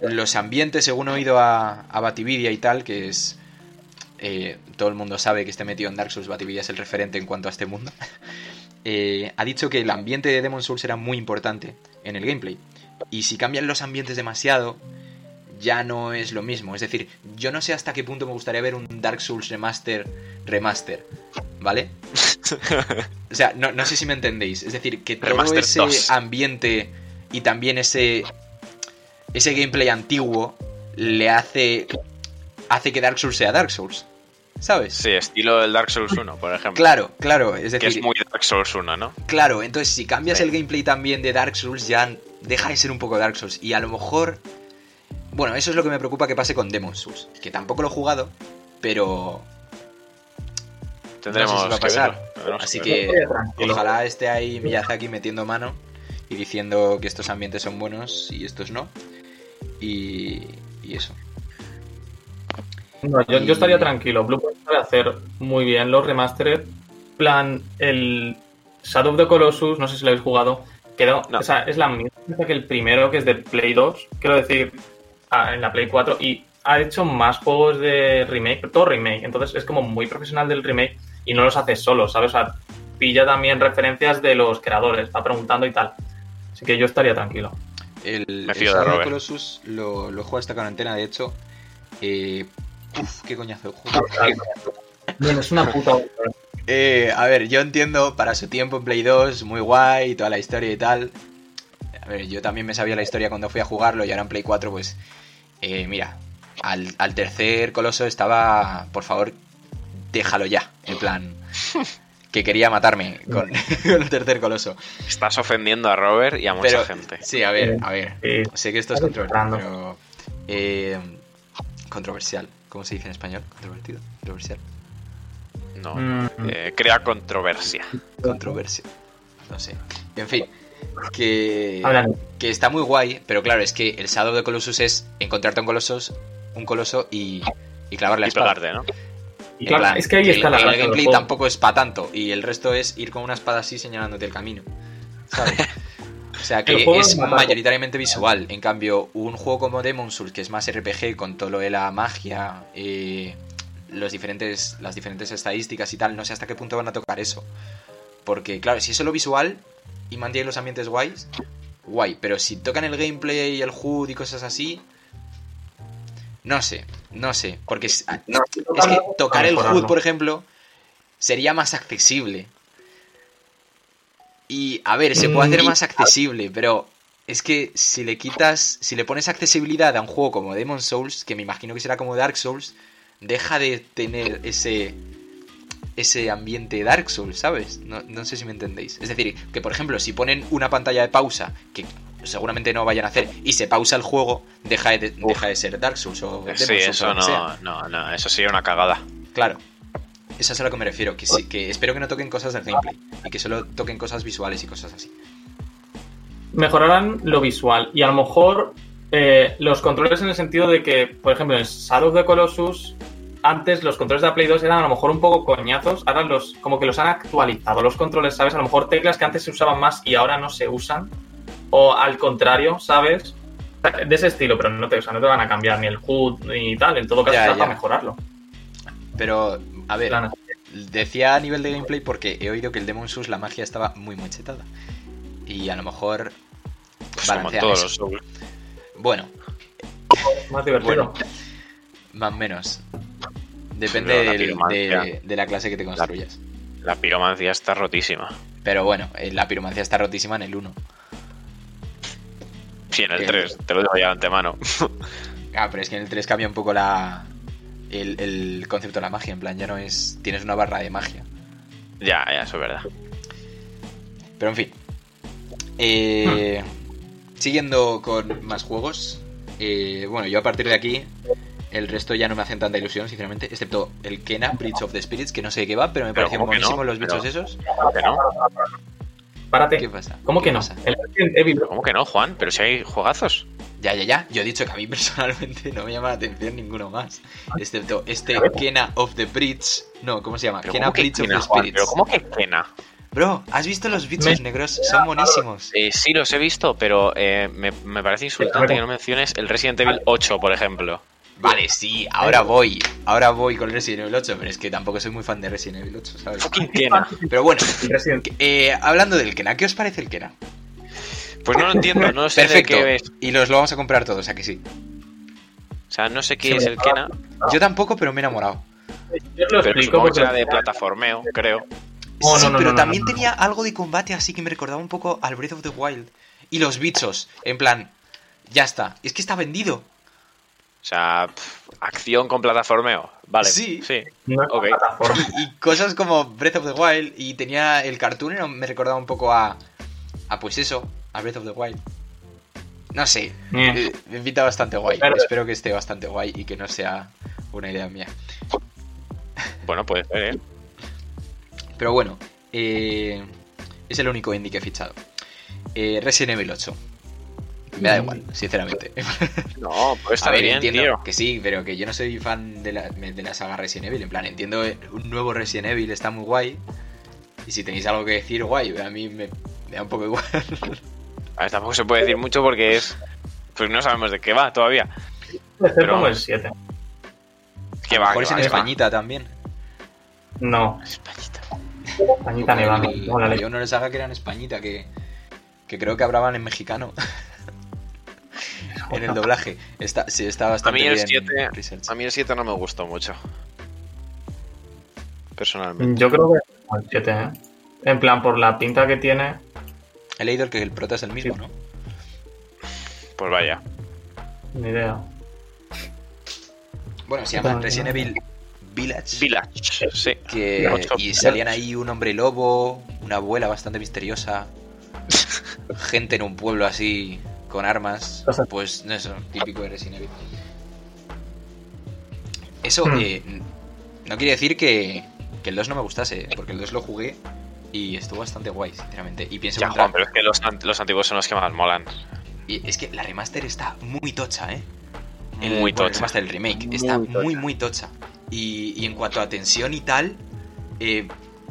[SPEAKER 3] los ambientes, según he oído a, a Batividia y tal, que es... eh, todo el mundo sabe que esté metido en Dark Souls, Batividia es el referente en cuanto a este mundo. eh, ha dicho que el ambiente de Demon Souls era muy importante en el gameplay. Y si cambian los ambientes demasiado, ya no es lo mismo. Es decir, yo no sé hasta qué punto me gustaría ver un Dark Souls remaster, remaster, ¿vale? O sea, no, no sé si me entendéis. Es decir, que todo
[SPEAKER 5] Remaster
[SPEAKER 3] ese
[SPEAKER 5] 2.
[SPEAKER 3] ambiente y también ese ese gameplay antiguo le hace hace que Dark Souls sea Dark Souls, ¿sabes?
[SPEAKER 5] Sí, estilo del Dark Souls 1, por ejemplo.
[SPEAKER 3] Claro, claro, es
[SPEAKER 5] Que
[SPEAKER 3] decir,
[SPEAKER 5] es muy Dark Souls 1, ¿no?
[SPEAKER 3] Claro, entonces si cambias
[SPEAKER 5] Sí.
[SPEAKER 3] el gameplay también de Dark Souls ya deja de ser un poco Dark Souls. Y a lo mejor. Bueno, eso es lo que me preocupa que pase con Demon Souls. Que tampoco lo he jugado, pero.
[SPEAKER 5] Tendremos
[SPEAKER 3] no sé si va a
[SPEAKER 5] que
[SPEAKER 3] pasar.
[SPEAKER 5] verlo,
[SPEAKER 3] Así
[SPEAKER 5] que
[SPEAKER 3] que ojalá esté ahí Miyazaki metiendo mano y diciendo que estos ambientes son buenos y estos no. Y, y eso.
[SPEAKER 4] No, yo,
[SPEAKER 3] Y-
[SPEAKER 4] yo estaría tranquilo. Bluepoint sabe hacer muy bien los remastered. plan, el Shadow of the Colossus, no sé si lo habéis jugado. Quedó,
[SPEAKER 5] No.
[SPEAKER 4] o sea, es la misma que el primero, que es de Play 2, quiero decir, ah, en la Play 4. Y ha hecho más juegos de remake, todo remake. Entonces es como muy profesional del remake y no los hace solo, ¿sabes? O sea, pilla también referencias de los creadores, va preguntando y tal. Así que yo estaría tranquilo.
[SPEAKER 3] El,
[SPEAKER 5] Me
[SPEAKER 3] el
[SPEAKER 5] fío de
[SPEAKER 3] Shadow of the
[SPEAKER 5] Robert.
[SPEAKER 3] Colossus lo, lo juego esta cuarentena, de hecho. Eh, uf, qué coñazo de juego.
[SPEAKER 4] Bien, es una puta.
[SPEAKER 3] Eh, a ver, yo entiendo para su tiempo en Play 2, muy guay, toda la historia y tal. A ver, yo también me sabía la historia cuando fui a jugarlo y ahora en Play 4, pues. eh, mira, al, al tercer coloso estaba. Por favor, déjalo ya. En plan. Que quería matarme con, con el tercer coloso.
[SPEAKER 5] Estás ofendiendo a Robert y a mucha
[SPEAKER 3] Pero,
[SPEAKER 5] gente.
[SPEAKER 3] sí, a ver, a ver.
[SPEAKER 4] Eh,
[SPEAKER 3] Sé que esto es controversial, pero. eh, controversial. ¿Cómo se dice en español? Controvertido. Controversial.
[SPEAKER 5] No.
[SPEAKER 4] Mm.
[SPEAKER 5] Eh, crea controversia.
[SPEAKER 3] Controversia. No sé. En fin. Que, que está muy guay, pero claro, es que el Shadow de Colossus es encontrarte un colosos, un coloso y, y clavarle la
[SPEAKER 5] Y
[SPEAKER 3] espada.
[SPEAKER 5] pegarte, ¿no?
[SPEAKER 4] Y claro,
[SPEAKER 3] plan,
[SPEAKER 4] es que ahí
[SPEAKER 3] el-
[SPEAKER 4] está la
[SPEAKER 3] el,
[SPEAKER 4] gracia del
[SPEAKER 3] gameplay tampoco es para tanto y el resto es ir con una espada así señalándote el camino. ¿Sabes? O sea que es mayoritariamente visual. En cambio, un juego como Demon Souls, que es más RPG con todo lo de la magia, eh, los diferentes, las diferentes estadísticas y tal, no sé hasta qué punto van a tocar eso. Porque, claro, si es solo visual y mantiene los ambientes guays, guay. Pero si tocan el gameplay y el HUD y cosas así, no sé, no sé. Porque es, es que tocar el HUD, por ejemplo, sería más accesible. Y, a ver, se puede hacer
[SPEAKER 4] Mm.
[SPEAKER 3] más accesible, pero es que si le quitas, si le pones accesibilidad a un juego como Demon Souls, que me imagino que será como Dark Souls, deja de tener ese ese ambiente Dark Souls, ¿sabes? No, no sé si me entendéis. Es decir, que por ejemplo, si ponen una pantalla de pausa, que seguramente no vayan a hacer, y se pausa el juego, deja de, deja de ser Dark Souls o Demon
[SPEAKER 5] Sí,
[SPEAKER 3] Souls
[SPEAKER 5] eso
[SPEAKER 3] sea.
[SPEAKER 5] no, no, no, eso sería una cagada.
[SPEAKER 3] Claro. Eso es a lo que me refiero, que, sí, que espero que no toquen cosas del gameplay y que solo toquen cosas visuales y cosas así.
[SPEAKER 4] mejorarán lo visual y a lo mejor eh, los controles en el sentido de que, por ejemplo, en Shadow of the Colossus, antes los controles de la Play 2 eran a lo mejor un poco coñazos, ahora los como que los han actualizado los controles, ¿sabes? A lo mejor teclas que antes se usaban más y ahora no se usan, o al contrario, ¿sabes? De ese estilo, pero no te, o sea, no te van a cambiar ni el HUD ni tal, en todo caso
[SPEAKER 3] Ya,
[SPEAKER 4] está
[SPEAKER 3] ya.
[SPEAKER 4] para mejorarlo.
[SPEAKER 3] Pero, a ver, decía a nivel de gameplay porque he oído que el Demon Souls la magia estaba muy muy chetada. Y a lo mejor
[SPEAKER 5] Pues como todos
[SPEAKER 3] eso.
[SPEAKER 5] los.
[SPEAKER 3] Bueno,
[SPEAKER 4] más divertido.
[SPEAKER 3] bueno, más o menos. Depende de, de la clase que te construyas.
[SPEAKER 5] La piromancia está rotísima.
[SPEAKER 3] Pero bueno, eh, la piromancia está rotísima en el 1.
[SPEAKER 5] Sí, en el
[SPEAKER 3] Que-
[SPEAKER 5] 3, te lo digo ya de antemano.
[SPEAKER 3] Ah, pero es que en el 3 cambia un poco la el, el concepto de la magia. En plan, ya no es. Tienes una barra de magia.
[SPEAKER 5] ya, ya, eso es verdad.
[SPEAKER 3] Pero en fin. Eh, Siguiendo con más juegos. eh, bueno, yo a partir de aquí. El resto ya no me hacen tanta ilusión, sinceramente. Excepto el Kena, Bridge of the Spirits, que no sé de qué va, pero me
[SPEAKER 5] Pero
[SPEAKER 3] parecen
[SPEAKER 5] ¿cómo que no?
[SPEAKER 3] buenísimos los bichos
[SPEAKER 5] Pero-
[SPEAKER 3] esos.
[SPEAKER 5] ¿Que no?
[SPEAKER 4] Párate.
[SPEAKER 3] ¿Qué pasa?
[SPEAKER 4] ¿Cómo
[SPEAKER 3] ¿Qué
[SPEAKER 4] que no?
[SPEAKER 3] pasa?
[SPEAKER 4] El Resident Evil
[SPEAKER 5] ¿Cómo que no, Juan? Pero si hay juegazos.
[SPEAKER 3] Ya, ya, ya. Yo he dicho que a mí personalmente no me llama la atención ninguno más. Excepto este Kena of the Bridge. No, ¿cómo se llama?
[SPEAKER 5] Pero
[SPEAKER 3] Kena
[SPEAKER 5] ¿cómo que
[SPEAKER 3] Bridge of the? Spirits.
[SPEAKER 5] Pero ¿cómo que Kena?
[SPEAKER 3] Bro, ¿has visto los bichos
[SPEAKER 4] Me-
[SPEAKER 3] negros? Son buenísimos.
[SPEAKER 5] Eh, sí, los he visto, pero eh, me, me parece insultante que no menciones el Resident Evil 8, por ejemplo.
[SPEAKER 3] Vale, sí, ahora voy. Ahora voy con Resident Evil 8, pero es que tampoco soy muy fan de Resident Evil 8, ¿sabes?
[SPEAKER 5] Fucking Kena.
[SPEAKER 3] Pero bueno, eh, hablando del Kena, ¿qué os parece el Kena?
[SPEAKER 5] Pues no lo entiendo, no sé
[SPEAKER 3] Perfecto.
[SPEAKER 5] de qué es.
[SPEAKER 3] Y los lo vamos a comprar todos, ¿a que sí?
[SPEAKER 5] O sea, no sé qué es el Kena,
[SPEAKER 3] Yo tampoco, pero me he enamorado.
[SPEAKER 4] Yo lo
[SPEAKER 5] pero
[SPEAKER 4] explico porque
[SPEAKER 5] será de plataformeo, creo.
[SPEAKER 4] No,
[SPEAKER 3] sí,
[SPEAKER 4] no, no,
[SPEAKER 3] pero
[SPEAKER 4] no, no,
[SPEAKER 3] también
[SPEAKER 4] no.
[SPEAKER 3] tenía algo de combate así que me recordaba un poco al Breath of the Wild. Y los bichos, en plan, ya está. Es que está vendido.
[SPEAKER 5] O sea, pf, acción con plataformeo. Vale,
[SPEAKER 3] Sí.
[SPEAKER 5] sí.
[SPEAKER 4] no es
[SPEAKER 5] Ok.
[SPEAKER 4] plataforma.
[SPEAKER 3] Y cosas como Breath of the Wild. Y tenía el cartoon, era- me recordaba un poco a. A pues eso, a Breath of the Wild. No sé,
[SPEAKER 4] Eh.
[SPEAKER 3] me pinta bastante guay.
[SPEAKER 4] Pero-
[SPEAKER 3] Espero que esté bastante guay y que no sea una idea mía.
[SPEAKER 5] Bueno, puede ser, ¿eh?
[SPEAKER 3] Pero bueno, eh, es el único indie que he fichado. Eh, Resident Evil 8. Me da igual, sinceramente.
[SPEAKER 5] No, pues está
[SPEAKER 3] A ver,
[SPEAKER 5] bien,
[SPEAKER 3] entiendo
[SPEAKER 5] tío.
[SPEAKER 3] que sí, pero que yo no soy fan de la, de la saga Resident Evil. En plan, entiendo un nuevo Resident Evil, está muy guay. Y si tenéis algo que decir, guay, a mí me, me da un poco igual.
[SPEAKER 5] A ver, tampoco se puede decir mucho porque es. Pues no sabemos de qué va todavía.
[SPEAKER 4] Puede ser
[SPEAKER 5] Pero-
[SPEAKER 4] como el 7.
[SPEAKER 5] Que
[SPEAKER 3] a
[SPEAKER 5] va, que
[SPEAKER 3] es en
[SPEAKER 5] va.
[SPEAKER 3] Españita también.
[SPEAKER 4] No,
[SPEAKER 5] Españita.
[SPEAKER 4] Españita como la
[SPEAKER 3] había
[SPEAKER 4] leche.
[SPEAKER 3] una saga que era en Españita que, que creo que hablaban en mexicano. en el doblaje. Está, sí, está
[SPEAKER 5] A
[SPEAKER 3] bastante
[SPEAKER 5] mí el
[SPEAKER 3] bien
[SPEAKER 5] 7.
[SPEAKER 3] research.
[SPEAKER 5] A mí el 7 no me gustó mucho. Personalmente.
[SPEAKER 4] Yo creo que es como el 7, ¿eh? En plan, por la pinta que tiene.
[SPEAKER 3] He leído que el prota es el mismo, ¿no?
[SPEAKER 5] Pues vaya.
[SPEAKER 4] Ni idea.
[SPEAKER 3] Bueno, se llama. Resident Evil Village.
[SPEAKER 5] Village. Sí.
[SPEAKER 3] que, y salían ahí un hombre lobo, una abuela bastante misteriosa, gente en un pueblo así con armas, pues eso, típico de Resident Evil. Eso
[SPEAKER 4] Hmm.
[SPEAKER 3] eh, no quiere decir que, que el 2 no me gustase, porque el 2 lo jugué y estuvo bastante guay, sinceramente. Y pienso
[SPEAKER 5] Ya, Juan, pero es que los, an- los antiguos son los que más molan.
[SPEAKER 3] y es que la remaster está muy tocha, ¿eh?
[SPEAKER 5] Muy
[SPEAKER 3] bueno,
[SPEAKER 5] tocha.
[SPEAKER 3] remaster, el remake,
[SPEAKER 5] Muy
[SPEAKER 3] está
[SPEAKER 5] tocha.
[SPEAKER 3] muy, muy tocha. Y, y en cuanto a tensión y tal, eh,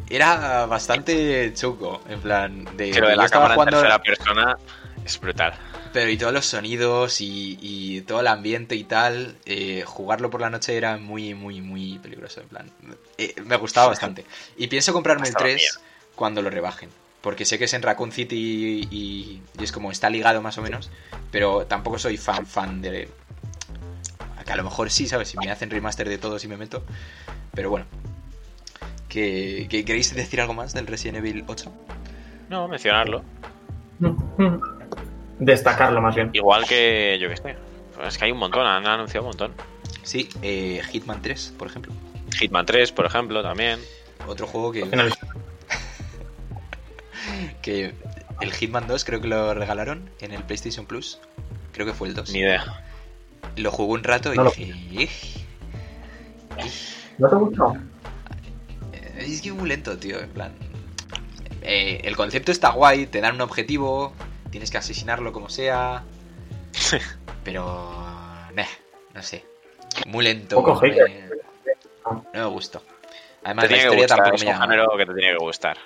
[SPEAKER 3] era bastante chuco. En plan, de.
[SPEAKER 5] Lo de la cámara
[SPEAKER 3] jugando-
[SPEAKER 5] en tercera persona es brutal.
[SPEAKER 3] Pero y todos los sonidos y, y todo el ambiente y tal, eh, jugarlo por la noche era muy, muy, muy peligroso. En plan, eh, me gustaba bastante. Y pienso comprarme el
[SPEAKER 5] Estaba
[SPEAKER 3] 3 cuando lo rebajen. Porque sé que es en Raccoon City y, y- y es como está ligado más o menos. Pero tampoco soy fan, fan de. Que a lo mejor sí, ¿sabes? Si me hacen remaster de todos y me meto. Pero bueno. ¿Que, que- ¿Queréis decir algo más del Resident Evil 8?
[SPEAKER 5] No, mencionarlo.
[SPEAKER 4] Destacarlo más bien.
[SPEAKER 5] Igual que, yo que sé. Es que hay un montón, han anunciado un montón.
[SPEAKER 3] Sí, eh, Hitman 3, por ejemplo.
[SPEAKER 5] Hitman 3, por ejemplo, también.
[SPEAKER 3] Otro juego que. Que el Hitman 2 creo que lo regalaron en el PlayStation Plus. Creo que fue el 2.
[SPEAKER 5] Ni idea.
[SPEAKER 3] Lo jugué un rato y
[SPEAKER 4] No lo-
[SPEAKER 3] dije. "Ij".
[SPEAKER 4] ¿No te gustó?
[SPEAKER 3] Eh, Es que es muy lento, tío. En plan. eh, el concepto está guay, te dan un objetivo, tienes que asesinarlo como sea. pero. Meh, no sé. Muy lento.
[SPEAKER 4] Poco
[SPEAKER 3] me- no me gustó. Además,
[SPEAKER 5] Te
[SPEAKER 3] la historia
[SPEAKER 5] gustar,
[SPEAKER 3] tampoco
[SPEAKER 5] es
[SPEAKER 3] me llama.
[SPEAKER 5] que te tiene que gustar.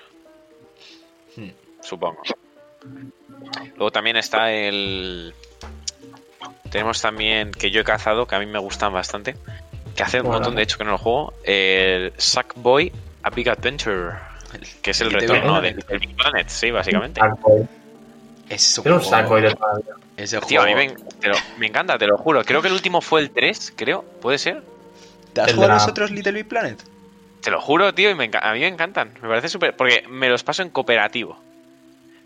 [SPEAKER 3] Hmm.
[SPEAKER 5] Supongo. Luego también está el... Tenemos también, que yo he cazado, que a mí me gustan bastante. Que hace un montón, de hecho, que no lo juego. El Sackboy A Big Adventure. Que es el retorno
[SPEAKER 3] Big
[SPEAKER 5] de Little Big Planet, sí, básicamente.
[SPEAKER 3] Es un, juego-
[SPEAKER 4] saco de.
[SPEAKER 3] Ese
[SPEAKER 5] Tío, a mí
[SPEAKER 3] juego-
[SPEAKER 5] me, te lo- me encanta, te lo juro. Creo que el último fue el 3, creo. ¿Puede ser?
[SPEAKER 3] ¿Te has
[SPEAKER 4] el
[SPEAKER 3] jugado
[SPEAKER 4] la-
[SPEAKER 3] los otros Little Big Planet?
[SPEAKER 5] Te lo juro, tío, y me a mí me encantan. Me parece súper... Porque me los paso en cooperativo.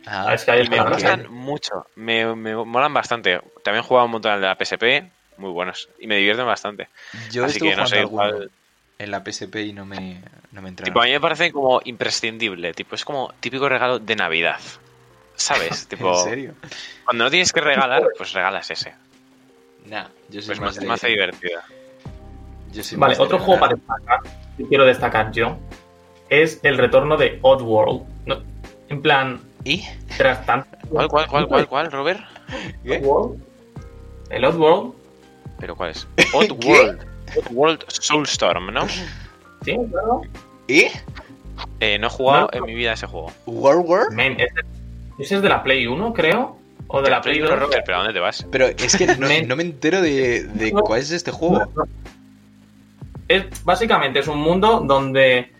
[SPEAKER 3] Ah,
[SPEAKER 4] Es que hay
[SPEAKER 5] Y me gustan mucho, me, me molan bastante. También he jugado un montón al de la PSP, muy buenos, y me divierten bastante.
[SPEAKER 3] Yo
[SPEAKER 5] Así
[SPEAKER 3] estuve
[SPEAKER 5] que no sé, igual-
[SPEAKER 3] en la PSP y no me, no me entraron.
[SPEAKER 5] Tipo, a mí me parece como imprescindible, tipo, es como típico regalo de Navidad. ¿Sabes? Tipo,
[SPEAKER 3] ¿En serio?
[SPEAKER 5] cuando no tienes que regalar, pues regalas ese.
[SPEAKER 3] Nah, yo soy
[SPEAKER 5] Pues
[SPEAKER 3] más
[SPEAKER 5] me,
[SPEAKER 3] de...
[SPEAKER 5] me hace divertido.
[SPEAKER 3] yo soy
[SPEAKER 4] Vale,
[SPEAKER 3] más de
[SPEAKER 4] otro juego para destacar, que quiero destacar yo, es el retorno de Oddworld. No, en plan,
[SPEAKER 3] ¿Y?
[SPEAKER 4] tras tanto.
[SPEAKER 5] ¿Cuál, cuál, cuál, cuál, cuál, Robert?
[SPEAKER 3] ¿Qué?
[SPEAKER 4] Oddworld. El Oddworld,
[SPEAKER 5] ¿Pero cuál es? Oddworld. Oddworld Soulstorm, ¿no?
[SPEAKER 4] sí, claro.
[SPEAKER 3] ¿Y?
[SPEAKER 5] Eh, no he jugado
[SPEAKER 4] No.
[SPEAKER 5] en mi vida ese juego.
[SPEAKER 3] ¿World War?
[SPEAKER 4] Men, ese, ese es de la Play 1, creo. O de la Play 2.
[SPEAKER 5] Robert, ¿pero a dónde te vas?
[SPEAKER 3] Pero es que no,
[SPEAKER 4] Me-
[SPEAKER 3] no me entero de, de cuál es este juego.
[SPEAKER 4] Básicamente es un mundo donde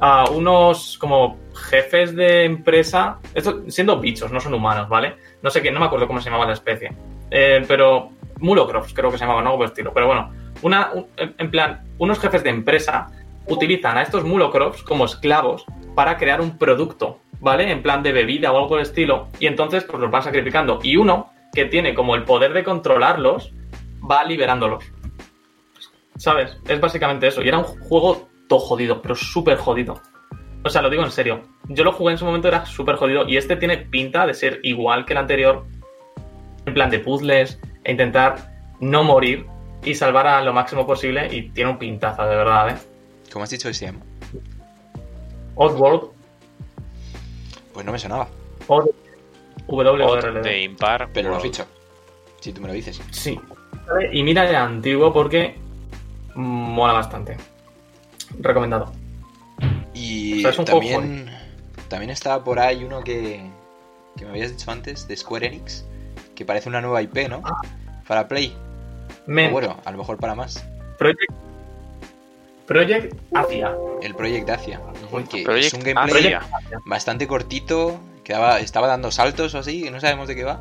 [SPEAKER 4] ah, unos como jefes de empresa, esto, siendo bichos, no son humanos, ¿vale? No sé qué, no me acuerdo cómo se llamaba la especie. Eh, pero Mulocrops creo que se llamaba, no por estilo. Pero bueno, una, un- en plan, unos jefes de empresa utilizan a estos Mulocrops como esclavos para crear un producto, ¿vale? En plan de bebida o algo por el estilo. Y entonces pues los van sacrificando. Y uno que tiene como el poder de controlarlos va liberándolos. ¿Sabes? Es básicamente eso. Y era un juego todo jodido, pero súper jodido. O sea, lo digo en serio. Yo lo jugué en su momento, era súper jodido. Y este tiene pinta de ser igual que el anterior. en plan de puzzles e intentar no morir y salvar a lo máximo posible y tiene un pintaza, de verdad, ¿eh?
[SPEAKER 3] ¿Cómo has dicho que se llama?
[SPEAKER 4] Oddworld,
[SPEAKER 3] Pues no me sonaba,
[SPEAKER 4] Odd,
[SPEAKER 5] Odd
[SPEAKER 4] WRLD.
[SPEAKER 5] de impar.
[SPEAKER 3] pero lo
[SPEAKER 5] World.
[SPEAKER 3] ficho. Si tú me lo dices.
[SPEAKER 4] Sí. Y mira el antiguo porque mola bastante. Recomendado.
[SPEAKER 3] Y
[SPEAKER 4] O sea,
[SPEAKER 3] también, también estaba por ahí uno que, que me habías dicho antes, de Square Enix, que parece una nueva IP, ¿no? Para Play.
[SPEAKER 4] Men,
[SPEAKER 3] O bueno, a lo mejor para más.
[SPEAKER 4] Project, Project Asia.
[SPEAKER 3] El Project Asia. Que
[SPEAKER 5] Project
[SPEAKER 3] es un gameplay
[SPEAKER 5] Asia.
[SPEAKER 3] bastante cortito, quedaba, estaba dando saltos o así, y no sabemos de qué va.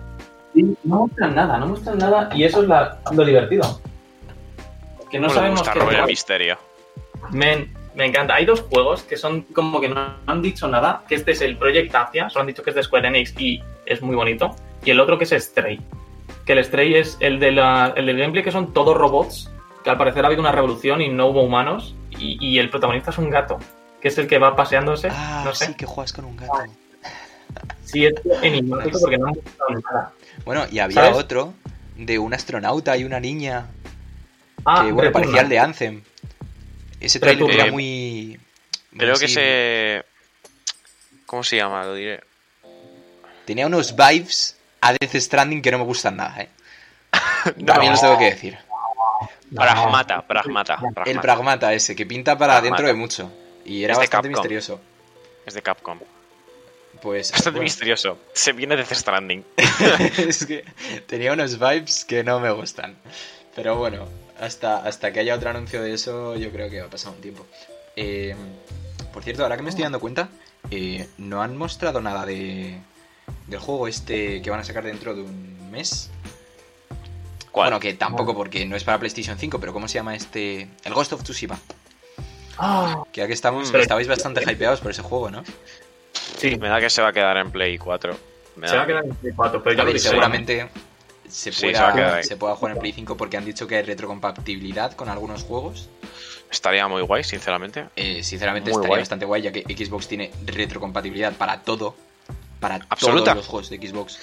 [SPEAKER 4] Sí, no muestran nada, no muestran nada y eso es la- lo divertido. Que no
[SPEAKER 5] ¿Cómo le
[SPEAKER 4] sabemos
[SPEAKER 5] gusta
[SPEAKER 4] qué
[SPEAKER 5] Robert
[SPEAKER 4] tal.
[SPEAKER 5] Misterio?
[SPEAKER 4] Men, me encanta. Hay dos juegos que son como que no han dicho nada. Que este es el Project Asia, solo han dicho que es de Square Enix y es muy bonito. Y el otro que es Stray. Que el Stray es el, de la, el del gameplay que son todos robots. Que al parecer ha habido una revolución y no hubo humanos. Y, y el protagonista es un gato. Que es el que va paseándose.
[SPEAKER 3] Ah,
[SPEAKER 4] no sé.
[SPEAKER 3] sí, que juegas con un gato.
[SPEAKER 4] Sí, es enigmático porque no han nada.
[SPEAKER 3] Bueno, y había
[SPEAKER 4] ¿Sabes?
[SPEAKER 3] otro de un astronauta y una niña
[SPEAKER 4] Ah,
[SPEAKER 3] que, bueno, parecía el de Anthem. Ese trailer era muy... muy
[SPEAKER 5] Creo que se. ¿Cómo se llama? Lo diré.
[SPEAKER 3] Tenía unos vibes a Death Stranding que no me gustan nada, ¿eh? También los tengo que decir.
[SPEAKER 5] Pragmata, pragmata.
[SPEAKER 3] El
[SPEAKER 5] pragmata.
[SPEAKER 3] ese, que pinta para
[SPEAKER 5] Pragmata.
[SPEAKER 3] dentro de mucho. Y era bastante
[SPEAKER 5] Capcom.
[SPEAKER 3] misterioso.
[SPEAKER 5] Es de Capcom.
[SPEAKER 3] Pues...
[SPEAKER 5] Bastante
[SPEAKER 3] bueno,
[SPEAKER 5] misterioso. Se viene de Death Stranding.
[SPEAKER 3] es que tenía unos vibes que no me gustan. Pero bueno, hasta, hasta que haya otro anuncio de eso, yo creo que va a pasar un tiempo. Eh, por cierto, ahora que me estoy dando cuenta, eh, no han mostrado nada de, del juego este que van a sacar dentro de un mes.
[SPEAKER 5] ¿Cuál?
[SPEAKER 3] Bueno, que tampoco porque no es para PlayStation 5, pero ¿cómo se llama este? El Ghost of Tsushima.
[SPEAKER 4] Ah,
[SPEAKER 3] Que aquí estamos,
[SPEAKER 5] Mm.
[SPEAKER 3] estabais bastante hypeados por ese juego, ¿no?
[SPEAKER 4] sí,
[SPEAKER 5] Me da que se va a quedar en Play 4. Me
[SPEAKER 4] se
[SPEAKER 5] da-
[SPEAKER 4] va a quedar en Play 4, pero ya
[SPEAKER 3] ver, seguramente se
[SPEAKER 5] Sí,
[SPEAKER 3] pueda, se pueda jugar en Play 5 porque han dicho que hay retrocompatibilidad con algunos juegos.
[SPEAKER 5] Estaría muy guay, sinceramente.
[SPEAKER 3] Eh, sinceramente
[SPEAKER 5] Muy
[SPEAKER 3] estaría
[SPEAKER 5] guay.
[SPEAKER 3] bastante guay ya que Xbox tiene retrocompatibilidad para todo. Para
[SPEAKER 5] Absoluta.
[SPEAKER 3] todos los juegos de Xbox.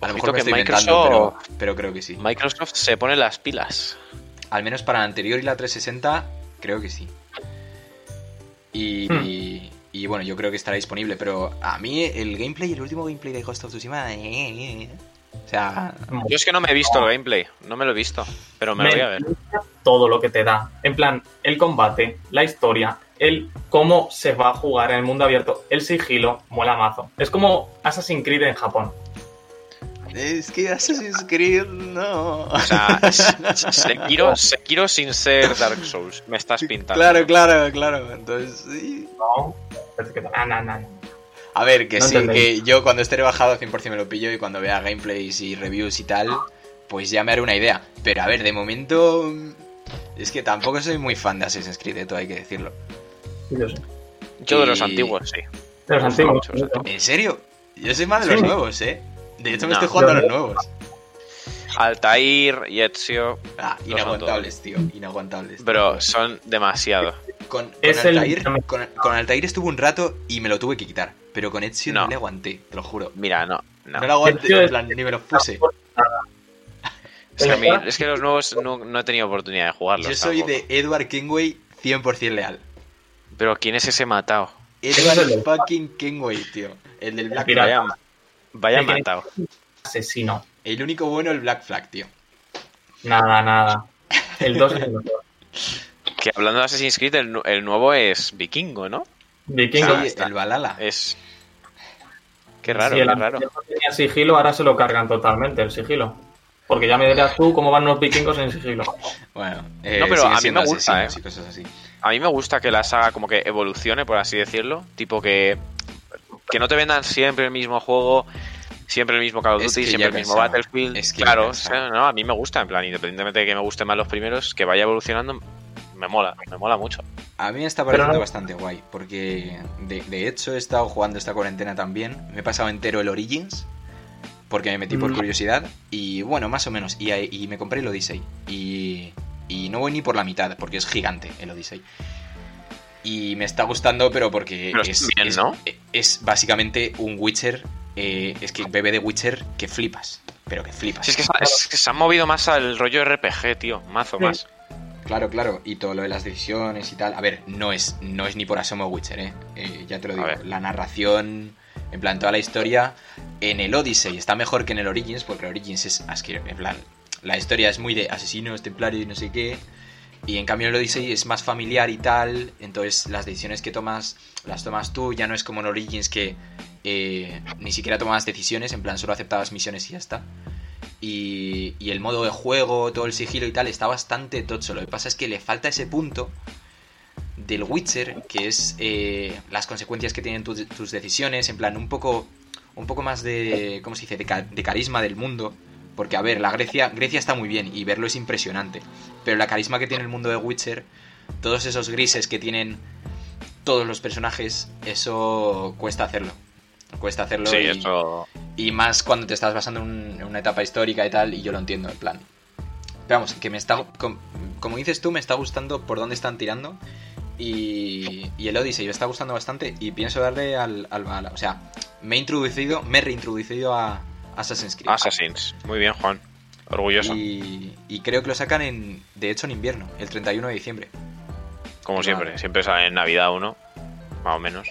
[SPEAKER 3] A lo mejor me
[SPEAKER 5] que
[SPEAKER 3] estoy
[SPEAKER 5] Microsoft-
[SPEAKER 3] inventando, pero, pero creo que sí.
[SPEAKER 5] Microsoft se pone las pilas.
[SPEAKER 3] Al menos para la anterior y la 360, creo que sí. Y,
[SPEAKER 4] Hmm.
[SPEAKER 3] y, y bueno, yo creo que estará disponible, pero a mí el gameplay, el último gameplay de Ghost of Tsushima, eh, eh, eh. O sea,
[SPEAKER 5] Yo es que no me he visto el gameplay. No me lo he visto. Pero me lo voy a ver.
[SPEAKER 4] todo lo que te da. En plan, el combate, la historia, el cómo se va a jugar en el mundo abierto, el sigilo, mola mazo. Es como Assassin's Creed en Japón.
[SPEAKER 3] es que Assassin's Creed no.
[SPEAKER 5] O sea, Sekiro, Sekiro sin ser Dark Souls. Me estás pintando.
[SPEAKER 3] Claro, claro, claro. Entonces, sí.
[SPEAKER 4] No, es que ah, no, no, no.
[SPEAKER 3] A ver, que
[SPEAKER 4] No
[SPEAKER 3] sí,
[SPEAKER 4] entendéis.
[SPEAKER 3] que yo cuando esté rebajado 100% me lo pillo y cuando vea gameplays y reviews y tal, pues ya me haré una idea. Pero a ver, de momento mm, es que tampoco soy muy fan de Assassin's Creed, eh, todo hay que decirlo.
[SPEAKER 4] Yo sé.
[SPEAKER 5] Yo de los antiguos, sí.
[SPEAKER 4] De los antiguos.
[SPEAKER 3] ¿En serio? Yo soy más de los
[SPEAKER 4] Sí.
[SPEAKER 3] nuevos, ¿eh? De hecho me
[SPEAKER 5] No.
[SPEAKER 3] estoy jugando a los nuevos.
[SPEAKER 5] Altair y Ezio.
[SPEAKER 3] Ah, inaguantables, tío, inaguantables.
[SPEAKER 5] Bro, son demasiado.
[SPEAKER 3] Con, con
[SPEAKER 4] Es el-
[SPEAKER 3] Altair, con, con Altair estuve un rato y me lo tuve que quitar. Pero con Ezio no,
[SPEAKER 5] No.
[SPEAKER 3] le aguanté, te lo juro.
[SPEAKER 5] Mira, no. No.
[SPEAKER 3] No, lo aguanté, en plan, ni me lo puse.
[SPEAKER 5] Es, que a mí- es que los nuevos no, no he tenido oportunidad de jugarlos.
[SPEAKER 3] Yo soy
[SPEAKER 5] tampoco.
[SPEAKER 3] de Edward Kenway 100% leal.
[SPEAKER 5] Pero ¿quién es ese matado?
[SPEAKER 3] Edward
[SPEAKER 4] es el del-
[SPEAKER 3] fucking Kenway, tío. El del Black. Flag.
[SPEAKER 5] Vaya, vaya matado.
[SPEAKER 4] Asesino.
[SPEAKER 3] El único bueno, el Black Flag, tío.
[SPEAKER 4] Nada, nada. El 2 es el mejor.
[SPEAKER 5] Que hablando de Assassin's Creed, el, el nuevo es vikingo, ¿no?
[SPEAKER 4] Vikingo.
[SPEAKER 3] Sí,
[SPEAKER 5] está.
[SPEAKER 3] el Valhalla.
[SPEAKER 5] Es. Qué raro,
[SPEAKER 4] Si el
[SPEAKER 5] qué raro.
[SPEAKER 4] tenía sigilo, ahora se lo cargan totalmente el sigilo. Porque ya me dirás tú cómo van los vikingos en sigilo.
[SPEAKER 3] Bueno, eh,
[SPEAKER 5] No, pero a mí me gusta, eh.
[SPEAKER 3] y cosas así.
[SPEAKER 5] A mí me gusta que la saga como que evolucione, por así decirlo. Tipo que. Que no te vendan siempre el mismo juego, siempre el mismo Call of
[SPEAKER 3] Es
[SPEAKER 5] Duty,
[SPEAKER 3] que
[SPEAKER 5] siempre el mismo. Battlefield.
[SPEAKER 3] Es que ya
[SPEAKER 5] claro, o
[SPEAKER 3] cansado.
[SPEAKER 5] sea, no, a mí me gusta, en plan, independientemente de que me gusten más los primeros, que vaya evolucionando, me mola, me mola mucho.
[SPEAKER 3] A mí me está pareciendo
[SPEAKER 4] no-
[SPEAKER 3] bastante guay, porque de, de hecho he estado jugando esta cuarentena también. Me he pasado entero el Origins, porque me metí por
[SPEAKER 4] Mm.
[SPEAKER 3] curiosidad. Y bueno, más o menos. Y, me compré el Odyssey. Y, y no voy ni por la mitad, porque es gigante el Odyssey. Y me está gustando, pero porque
[SPEAKER 5] Pero
[SPEAKER 3] es,
[SPEAKER 5] está bien,
[SPEAKER 3] es-
[SPEAKER 5] ¿no?
[SPEAKER 3] es básicamente un Witcher. eh, es que bebe de Witcher que flipas. pero que flipas.
[SPEAKER 5] Si es que, se- es que se han movido más al rollo RPG, tío. Mazo
[SPEAKER 4] Sí.
[SPEAKER 5] más.
[SPEAKER 3] Claro, claro, y todo lo de las decisiones y tal. A ver, no es, no es ni por asomo Witcher, ¿eh? Eh, ya te lo digo. La narración, en plan, toda la historia, en el Odyssey está mejor que en el Origins, porque el Origins es asqueroso. En plan, la historia es muy de asesinos, templarios y no sé qué. Y en cambio el Odyssey es más familiar y tal. Entonces las decisiones que tomas, las tomas tú. Ya no es como en Origins que eh, ni siquiera tomabas decisiones, en plan, solo aceptabas misiones y ya está. Y, y el modo de juego, todo el sigilo y tal, está bastante tocho. Lo que pasa es que le falta ese punto del Witcher, que es eh, las consecuencias que tienen tus, tus decisiones, en plan, un poco, un poco más de, ¿cómo se dice?, de, ca- de carisma del mundo. Porque, a ver, la Grecia, Grecia está muy bien y verlo es impresionante. Pero la carisma que tiene el mundo de Witcher, todos esos grises que tienen todos los personajes, eso cuesta hacerlo. Cuesta hacerlo
[SPEAKER 5] Sí,
[SPEAKER 3] y,
[SPEAKER 5] eso.
[SPEAKER 3] Y más cuando te estás basando en, un- en una etapa histórica y tal, y yo lo entiendo, en plan. Pero vamos, que me está. com- Como dices tú, me está gustando por dónde están tirando. Y, y el Odyssey me está gustando bastante. Y pienso darle al, al. O sea, me he introducido, me he reintroducido a Assassin's Creed.
[SPEAKER 5] Assassins. Muy bien, Juan. Orgulloso.
[SPEAKER 3] Y, y creo que lo sacan en. De hecho, en invierno, el 31 de diciembre.
[SPEAKER 5] Como siempre. Siempre sale en Navidad uno. Más o menos.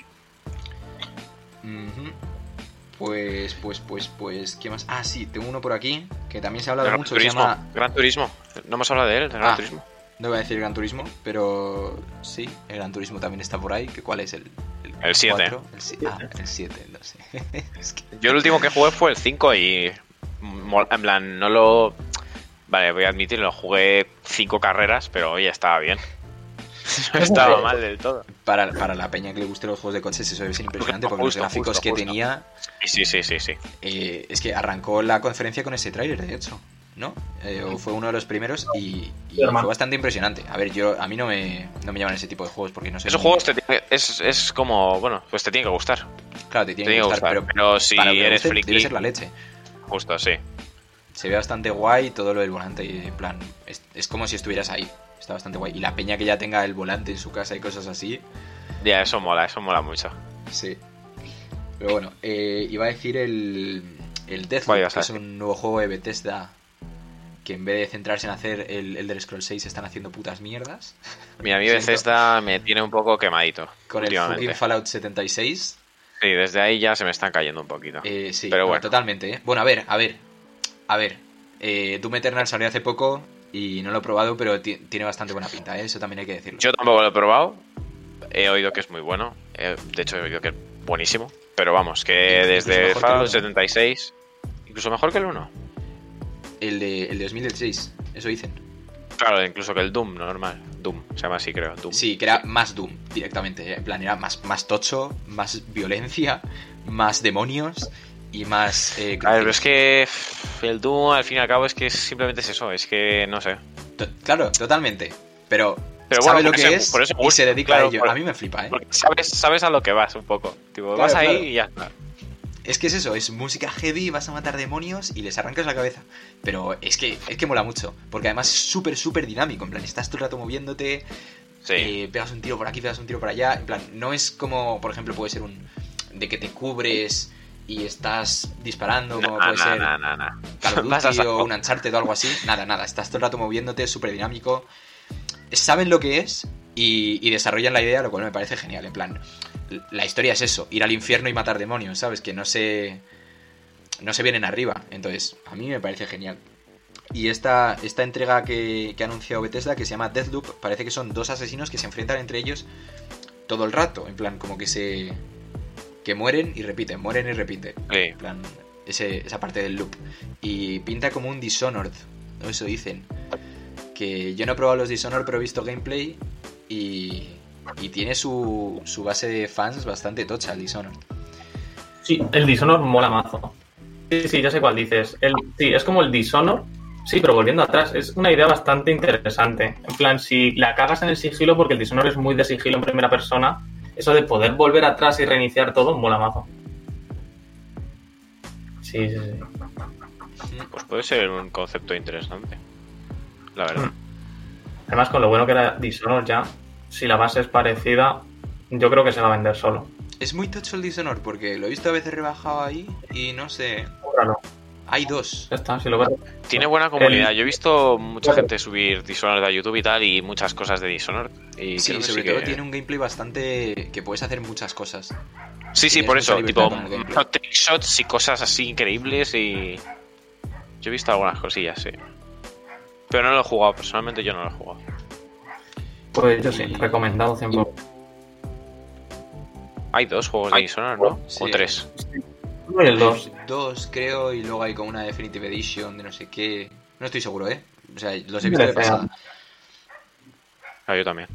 [SPEAKER 3] Pues, pues, pues, pues, ¿qué más? Ah, sí, tengo uno por aquí que también se ha hablado
[SPEAKER 5] Gran
[SPEAKER 3] mucho. que Se
[SPEAKER 5] Turismo.
[SPEAKER 3] llama
[SPEAKER 5] Gran Turismo. No hemos hablado de él, de Gran
[SPEAKER 3] Ah.
[SPEAKER 5] Turismo.
[SPEAKER 3] No voy a decir Gran Turismo, pero sí, el Gran Turismo también está por ahí. que ¿Cuál es el?
[SPEAKER 5] El siete.
[SPEAKER 3] cuatro? El si- ah, el 7, no sé. Es que-
[SPEAKER 5] Yo el último que jugué fue el 5 y. mol- En plan, no lo. Vale, voy a admitirlo, jugué 5 carreras, pero oye, estaba bien. No estaba mal del todo.
[SPEAKER 3] para, para la peña que le guste los juegos de coches, eso debe ser impresionante porque
[SPEAKER 5] Justo,
[SPEAKER 3] los gráficos
[SPEAKER 5] justo,
[SPEAKER 3] que
[SPEAKER 5] justo.
[SPEAKER 3] tenía.
[SPEAKER 5] Sí, sí, sí, sí.
[SPEAKER 3] eh, es que arrancó la conferencia con ese tráiler, de hecho. ¿No? Eh, o fue uno de los primeros y, fue bastante impresionante. A ver, yo a mí no me, no me llaman ese tipo de juegos porque no sé.
[SPEAKER 5] Esos juegos te tiene- es, es como. Bueno, pues te tiene que gustar.
[SPEAKER 3] Claro, te
[SPEAKER 5] Te
[SPEAKER 3] tienen que gustar, pero,
[SPEAKER 5] pero si
[SPEAKER 3] para
[SPEAKER 5] eres
[SPEAKER 3] guste,
[SPEAKER 5] friki.
[SPEAKER 3] Debe ser la leche.
[SPEAKER 5] Justo, sí.
[SPEAKER 3] Se ve bastante guay todo lo del volante. y, En plan, es, es como si estuvieras ahí. Está bastante guay. Y la peña que ya tenga el volante en su casa y cosas así.
[SPEAKER 5] Ya, eso mola, eso mola mucho.
[SPEAKER 3] Sí. Pero bueno, eh, iba a decir el, el Deathloop, que es un nuevo juego de Bethesda. Que en vez de centrarse en hacer el Elder Scrolls 6 están haciendo putas mierdas.
[SPEAKER 5] Mira, a mí. Bethesda me tiene un poco quemadito.
[SPEAKER 3] Con el Fallout 76.
[SPEAKER 5] Sí, desde ahí ya se me están cayendo un poquito.
[SPEAKER 3] Eh, sí,
[SPEAKER 5] Pero
[SPEAKER 3] no,
[SPEAKER 5] bueno.
[SPEAKER 3] totalmente. ¿eh? Bueno, a ver, a ver. A ver. Eh, Doom Eternal salió hace poco y no lo he probado, pero ti- tiene bastante buena pinta, ¿eh? eso también hay que decirlo.
[SPEAKER 5] Yo tampoco lo he probado. He oído que es muy bueno. Eh, de hecho, he oído que es buenísimo. Pero vamos, que
[SPEAKER 3] Incluso
[SPEAKER 5] desde Fallout
[SPEAKER 3] uno.
[SPEAKER 5] 76, incluso mejor que el 1.
[SPEAKER 3] El de, el de 2016, eso dicen.
[SPEAKER 5] Claro, incluso que el Doom normal. Doom, se llama así, creo. Doom.
[SPEAKER 3] Sí, que era más Doom directamente. ¿eh? En plan, era más, más tocho, más violencia, más demonios y más. eh,
[SPEAKER 5] A ver, pero es que el Doom al fin y al cabo es que simplemente es eso. Es que no sé.
[SPEAKER 3] To- Claro, totalmente. Pero,
[SPEAKER 5] Pero
[SPEAKER 3] sabe
[SPEAKER 5] bueno,
[SPEAKER 3] lo que es y se dedica
[SPEAKER 5] claro,
[SPEAKER 3] a ello.
[SPEAKER 5] por-
[SPEAKER 3] A mí me flipa, ¿eh?
[SPEAKER 5] Porque sabes, sabes a lo que vas un poco. Tipo,
[SPEAKER 3] Claro,
[SPEAKER 5] vas ahí
[SPEAKER 3] claro.
[SPEAKER 5] y ya está.
[SPEAKER 3] Es que es eso, es música heavy, vas a matar demonios y les arrancas la cabeza. Pero es que, es que mola mucho, porque además es súper, súper dinámico. En plan, estás todo el rato moviéndote,
[SPEAKER 5] Sí.
[SPEAKER 3] eh, pegas un tiro por aquí, pegas un tiro por allá. En plan, no es como, por ejemplo, puede ser un. de que te cubres y estás disparando, como
[SPEAKER 5] Nah,
[SPEAKER 3] puede
[SPEAKER 5] nah,
[SPEAKER 3] ser
[SPEAKER 5] nah.
[SPEAKER 3] Call of Duty o un Uncharted o algo así. Nada, nada, estás todo el rato moviéndote, súper dinámico. Saben lo que es y, y desarrollan la idea, lo cual me parece genial. En plan, la historia es eso, ir al infierno y matar demonios, ¿sabes? Que no se. no se vienen arriba. Entonces, a mí me parece genial. Y esta, esta entrega que, que ha anunciado Bethesda, que se llama Deathloop, parece que son dos asesinos que se enfrentan entre ellos todo el rato. En plan, como que se. Que mueren y repiten, mueren y repiten.
[SPEAKER 5] Sí.
[SPEAKER 3] En plan, ese- esa parte del loop. Y pinta como un Dishonored, eso dicen. Que yo no he probado los Dishonored, pero he visto gameplay y, y tiene su, su base de fans bastante tocha el Dishonored.
[SPEAKER 4] Sí, el Dishonor mola mazo. Sí, sí, ya sé cuál dices. El, sí, es como el Dishonor. Sí, pero volviendo atrás, es una idea bastante interesante. En plan, si la cagas en el sigilo, porque el Dishonor es muy de sigilo en primera persona, eso de poder volver atrás y reiniciar todo, mola mazo. Sí, sí, sí.
[SPEAKER 5] Pues puede ser un concepto interesante. La verdad.
[SPEAKER 4] Además, con lo bueno que era Dishonor ya, si la base es parecida, yo creo que se va a vender solo.
[SPEAKER 3] Es muy tocho el Dishonored porque lo he visto a veces rebajado ahí y no sé.
[SPEAKER 4] Cómpralo.
[SPEAKER 3] Hay dos.
[SPEAKER 4] Ya está, si lo ves.
[SPEAKER 5] Tiene buena comunidad.
[SPEAKER 4] El-
[SPEAKER 5] Yo he visto mucha gente subir Dishonored a YouTube y tal, y muchas cosas de Dishonored. Y
[SPEAKER 3] Sí, sobre
[SPEAKER 5] sí
[SPEAKER 3] todo
[SPEAKER 5] que-
[SPEAKER 3] tiene un gameplay bastante... que puedes hacer muchas cosas.
[SPEAKER 5] Sí, sí, por eso. Tipo, muchos trickshots y cosas así increíbles y... Yo he visto algunas cosillas, sí. Pero no lo he jugado, personalmente yo no lo he jugado.
[SPEAKER 4] Pues yo sí,
[SPEAKER 3] Y-
[SPEAKER 4] recomendado 100%.
[SPEAKER 5] Hay dos juegos de Dishonored, ¿no?
[SPEAKER 3] Sí.
[SPEAKER 5] O tres.
[SPEAKER 4] Uno y el 2.
[SPEAKER 3] Dos, creo, y luego hay como una Definitive Edition de no sé qué. No estoy seguro, ¿eh? O sea, los he visto de pasada.
[SPEAKER 5] Ah, yo también.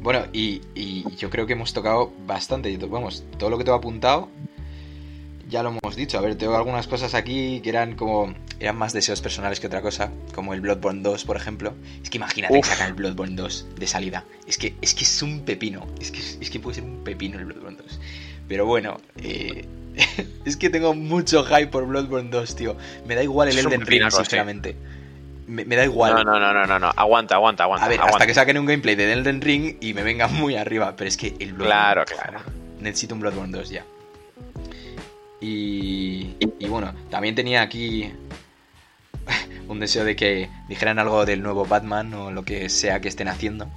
[SPEAKER 3] Bueno, y, y yo creo que hemos tocado bastante. Vamos, todo lo que tengo apuntado ya lo hemos dicho. A ver, tengo algunas cosas aquí que eran como. eran más deseos personales que otra cosa. Como el Bloodborne 2, por ejemplo. Es que imagínate que
[SPEAKER 5] Uf.
[SPEAKER 3] sacan el Bloodborne 2 de salida. Es que es, que es un pepino. Es que, es que puede ser un pepino el Bloodborne 2. Pero bueno, eh, es que tengo mucho hype por Bloodborne 2, tío. Me da igual el
[SPEAKER 5] Es
[SPEAKER 3] Elden Ring, sinceramente. Me, me da igual.
[SPEAKER 5] No, no, no, no, no, no. Aguanta, aguanta, aguanta.
[SPEAKER 3] A ver,
[SPEAKER 5] aguanta.
[SPEAKER 3] hasta que saquen un gameplay de Elden Ring y me venga muy arriba. Pero es que el Bloodborne.
[SPEAKER 5] Claro, claro.
[SPEAKER 3] Necesito un Bloodborne 2 ya. Y, y bueno, también tenía aquí un deseo de que dijeran algo del nuevo Batman o lo que sea que estén haciendo.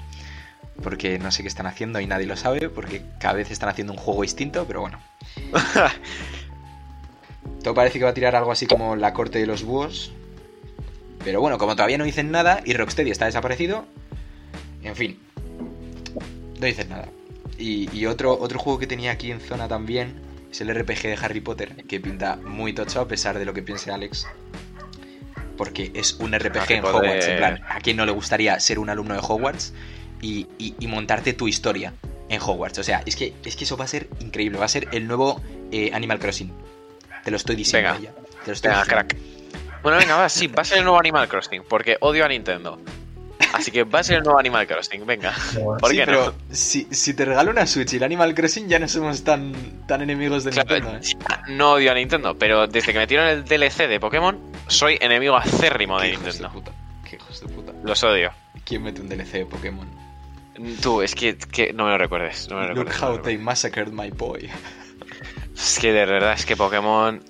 [SPEAKER 3] Porque no sé qué están haciendo y nadie lo sabe. Porque cada vez están haciendo un juego distinto, pero bueno. Todo parece que va a tirar algo así como la corte de los búhos. Pero bueno, como todavía no dicen nada y Rocksteady está desaparecido, en fin, no dicen nada. Y, y otro, otro juego que tenía aquí en zona también es el RPG de Harry Potter, que pinta muy tocho a pesar de lo que piense Alex. Porque es un RPG
[SPEAKER 5] Harry
[SPEAKER 3] en
[SPEAKER 5] Potter.
[SPEAKER 3] Hogwarts, en plan, ¿a quién no le gustaría ser un alumno de Hogwarts y, y- y montarte tu historia en Hogwarts? O sea, es que, es que eso va a ser increíble, va a ser el nuevo eh, Animal Crossing. Te lo estoy diciendo
[SPEAKER 5] Venga.
[SPEAKER 3] ya. Te lo estoy
[SPEAKER 5] Venga,
[SPEAKER 3] diciendo.
[SPEAKER 5] crack. Bueno, venga, va, sí, va a ser el nuevo Animal Crossing, porque odio a Nintendo. Así que va a ser el nuevo Animal Crossing, venga. ¿Por
[SPEAKER 3] sí,
[SPEAKER 5] qué
[SPEAKER 3] pero
[SPEAKER 5] no?
[SPEAKER 3] si, si te regalo una Switch y el Animal Crossing ya no somos tan, tan enemigos de
[SPEAKER 5] Claro,
[SPEAKER 3] Nintendo. ¿eh?
[SPEAKER 5] no odio a Nintendo, pero desde que metieron el DLC de Pokémon, soy enemigo acérrimo de
[SPEAKER 3] Qué hijos de
[SPEAKER 5] Nintendo.
[SPEAKER 3] puta. Qué hijos de puta.
[SPEAKER 5] Los odio.
[SPEAKER 3] ¿Quién mete un DLC de Pokémon?
[SPEAKER 5] Tú, es que, que no me lo recuerdes. No me lo
[SPEAKER 3] Look
[SPEAKER 5] recuerdes, no
[SPEAKER 3] how
[SPEAKER 5] me lo
[SPEAKER 3] they massacred my boy.
[SPEAKER 5] Es que de verdad, es que Pokémon.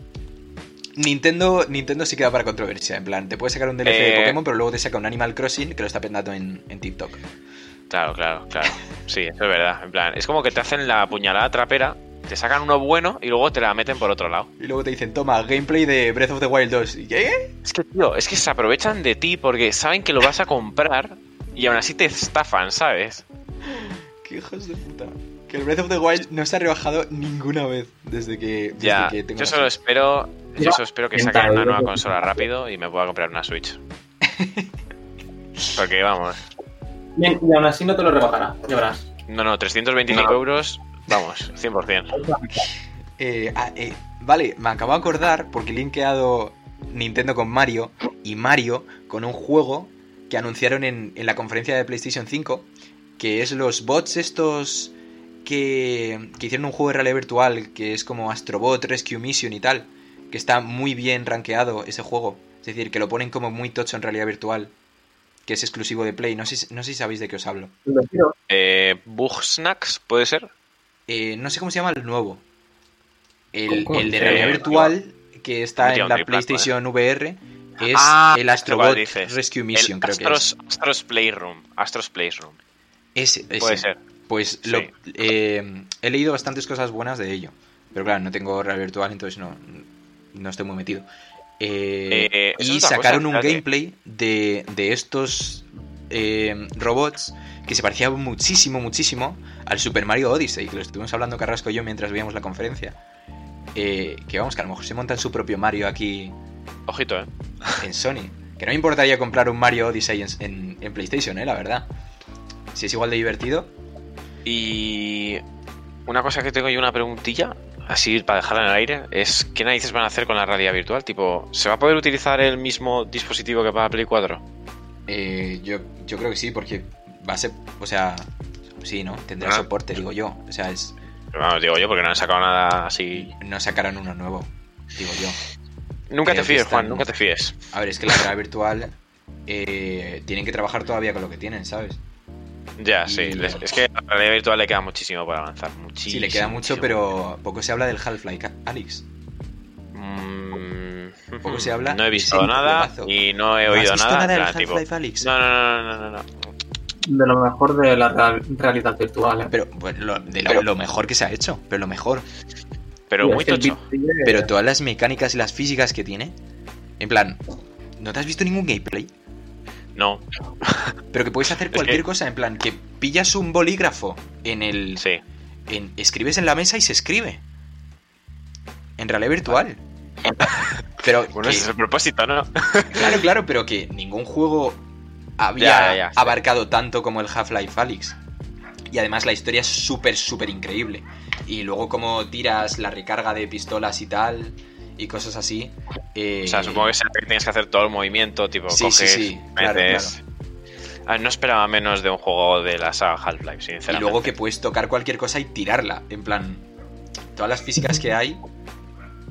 [SPEAKER 3] Nintendo, Nintendo sí queda para controversia. En plan, te puede sacar un DLC de
[SPEAKER 5] Eh.
[SPEAKER 3] Pokémon, pero luego te saca un Animal Crossing que lo está petando en, en TikTok.
[SPEAKER 5] Claro, claro, claro. Sí, eso es verdad. En plan, es como que te hacen la puñalada trapera, te sacan uno bueno y luego te la meten por otro lado.
[SPEAKER 3] Y luego te dicen, toma, gameplay de Breath of the Wild 2. ¿Y qué?
[SPEAKER 5] Es que, tío, es que se aprovechan de ti porque saben que lo vas a comprar y aún así te estafan, ¿sabes?
[SPEAKER 3] Qué hijos de puta. Que el Breath of the Wild no se ha rebajado ninguna vez desde que, desde
[SPEAKER 5] Ya,
[SPEAKER 3] que tengo
[SPEAKER 5] yo solo
[SPEAKER 3] Switch.
[SPEAKER 5] espero, yo solo espero que saquen una nueva consola rápido y me pueda comprar una Switch. Porque vamos,
[SPEAKER 4] Bien, y aún así no te lo rebajará, ya verás.
[SPEAKER 5] no, no, 325
[SPEAKER 4] No.
[SPEAKER 5] euros, vamos, 100%.
[SPEAKER 3] Eh, ah, eh, vale, me acabo de acordar porque he linkeado Nintendo con Mario y Mario con un juego que anunciaron en, en la conferencia de PlayStation 5, que es los bots estos que, que hicieron un juego de realidad virtual que es como Astrobot, Rescue Mission y tal, que está muy bien rankeado ese juego. Es decir, que lo ponen como muy tocho en realidad virtual, que es exclusivo de Play. No sé, si- no sé si sabéis de qué os hablo.
[SPEAKER 5] Eh, Bug Snacks, ¿puede ser?
[SPEAKER 3] Eh, no sé cómo se llama el nuevo. El, de
[SPEAKER 5] Eh,
[SPEAKER 3] realidad virtual que está en la PlayStation VR es
[SPEAKER 5] Ah,
[SPEAKER 3] el
[SPEAKER 5] ¿cuál
[SPEAKER 3] Astrobot? Rescue Mission,
[SPEAKER 5] El
[SPEAKER 3] creo que
[SPEAKER 5] Astros, Astros Playroom, Astros Playroom.
[SPEAKER 3] es. Ese, ese.
[SPEAKER 5] Puede ser.
[SPEAKER 3] Pues
[SPEAKER 5] Sí.
[SPEAKER 3] lo, eh, he leído bastantes cosas buenas de ello. Pero claro, no tengo realidad virtual, entonces no, no estoy muy metido. Eh,
[SPEAKER 5] Eh,
[SPEAKER 3] y
[SPEAKER 5] es
[SPEAKER 3] sacaron
[SPEAKER 5] cosa,
[SPEAKER 3] un
[SPEAKER 5] fíjate.
[SPEAKER 3] gameplay de, de estos eh, robots que se parecía muchísimo, muchísimo al Super Mario Odyssey, que lo estuvimos hablando Carrasco y yo mientras veíamos la conferencia. Que vamos, que a lo mejor se montan su propio Mario aquí
[SPEAKER 5] Ojito, ¿eh?
[SPEAKER 3] en Sony. Que no me importaría comprar un Mario Odyssey en, en- en PlayStation, eh, la verdad. Si es igual de divertido.
[SPEAKER 5] Y una cosa que tengo yo una preguntilla, así para dejarla en el aire, es ¿qué narices van a hacer con la realidad virtual? Tipo, ¿se va a poder utilizar el mismo dispositivo que para Play 4?
[SPEAKER 3] Eh, yo, yo creo que sí, porque va a ser. O sea, sí, ¿no? Tendrá
[SPEAKER 5] Ah.
[SPEAKER 3] soporte, digo yo. O sea, es,
[SPEAKER 5] Pero vamos, digo yo, porque no han sacado nada así.
[SPEAKER 3] no sacarán uno nuevo, digo yo.
[SPEAKER 5] Nunca te fíes,
[SPEAKER 3] están-
[SPEAKER 5] Juan, nunca te fíes.
[SPEAKER 3] A ver, es que la realidad virtual. eh, tienen que trabajar todavía con lo que tienen, ¿sabes?
[SPEAKER 5] Ya,
[SPEAKER 3] Y-
[SPEAKER 5] sí, les- es que a la realidad virtual le queda muchísimo para avanzar. Muchísimo.
[SPEAKER 3] Sí, le queda mucho, pero poco se habla del Half-Life, Alex.
[SPEAKER 5] Mm,
[SPEAKER 3] Poco se habla.
[SPEAKER 5] No he visto nada y no he
[SPEAKER 3] ¿No has
[SPEAKER 5] oído
[SPEAKER 3] visto
[SPEAKER 5] nada.
[SPEAKER 3] nada del
[SPEAKER 5] tipo-
[SPEAKER 3] Half-Life Alyx?
[SPEAKER 5] No, no, no, no, no, no.
[SPEAKER 4] De lo mejor de la real- realidad virtual. ¿eh?
[SPEAKER 3] Pero bueno, lo, de lo, lo mejor que se ha hecho, pero lo mejor.
[SPEAKER 5] Pero muy tocho.
[SPEAKER 3] Pero todas las mecánicas y las físicas que tiene, en plan, ¿no te has visto ningún gameplay?
[SPEAKER 5] No,
[SPEAKER 3] Pero que puedes hacer
[SPEAKER 5] Es
[SPEAKER 3] cualquier
[SPEAKER 5] que-
[SPEAKER 3] cosa, en plan, que pillas un bolígrafo en el...
[SPEAKER 5] sí.
[SPEAKER 3] en- escribes en la mesa y se escribe. En realidad virtual. Pero
[SPEAKER 5] Bueno,
[SPEAKER 3] que-
[SPEAKER 5] ese es el propósito, ¿no?
[SPEAKER 3] claro, claro, pero que ningún juego había
[SPEAKER 5] Ya, ya, ya, sí.
[SPEAKER 3] abarcado tanto como el Half-Life Alyx. Y además la historia es súper, súper increíble. Y luego como tiras la recarga de pistolas y tal, y cosas así. eh,
[SPEAKER 5] O sea, supongo que tienes que hacer todo el movimiento, tipo,
[SPEAKER 3] Sí,
[SPEAKER 5] coges,
[SPEAKER 3] sí, claro,
[SPEAKER 5] metes- Ah, no esperaba menos de un juego de la saga Half-Life,
[SPEAKER 3] Y
[SPEAKER 5] sinceramente.
[SPEAKER 3] luego que puedes tocar cualquier cosa y tirarla. En plan, todas las físicas que hay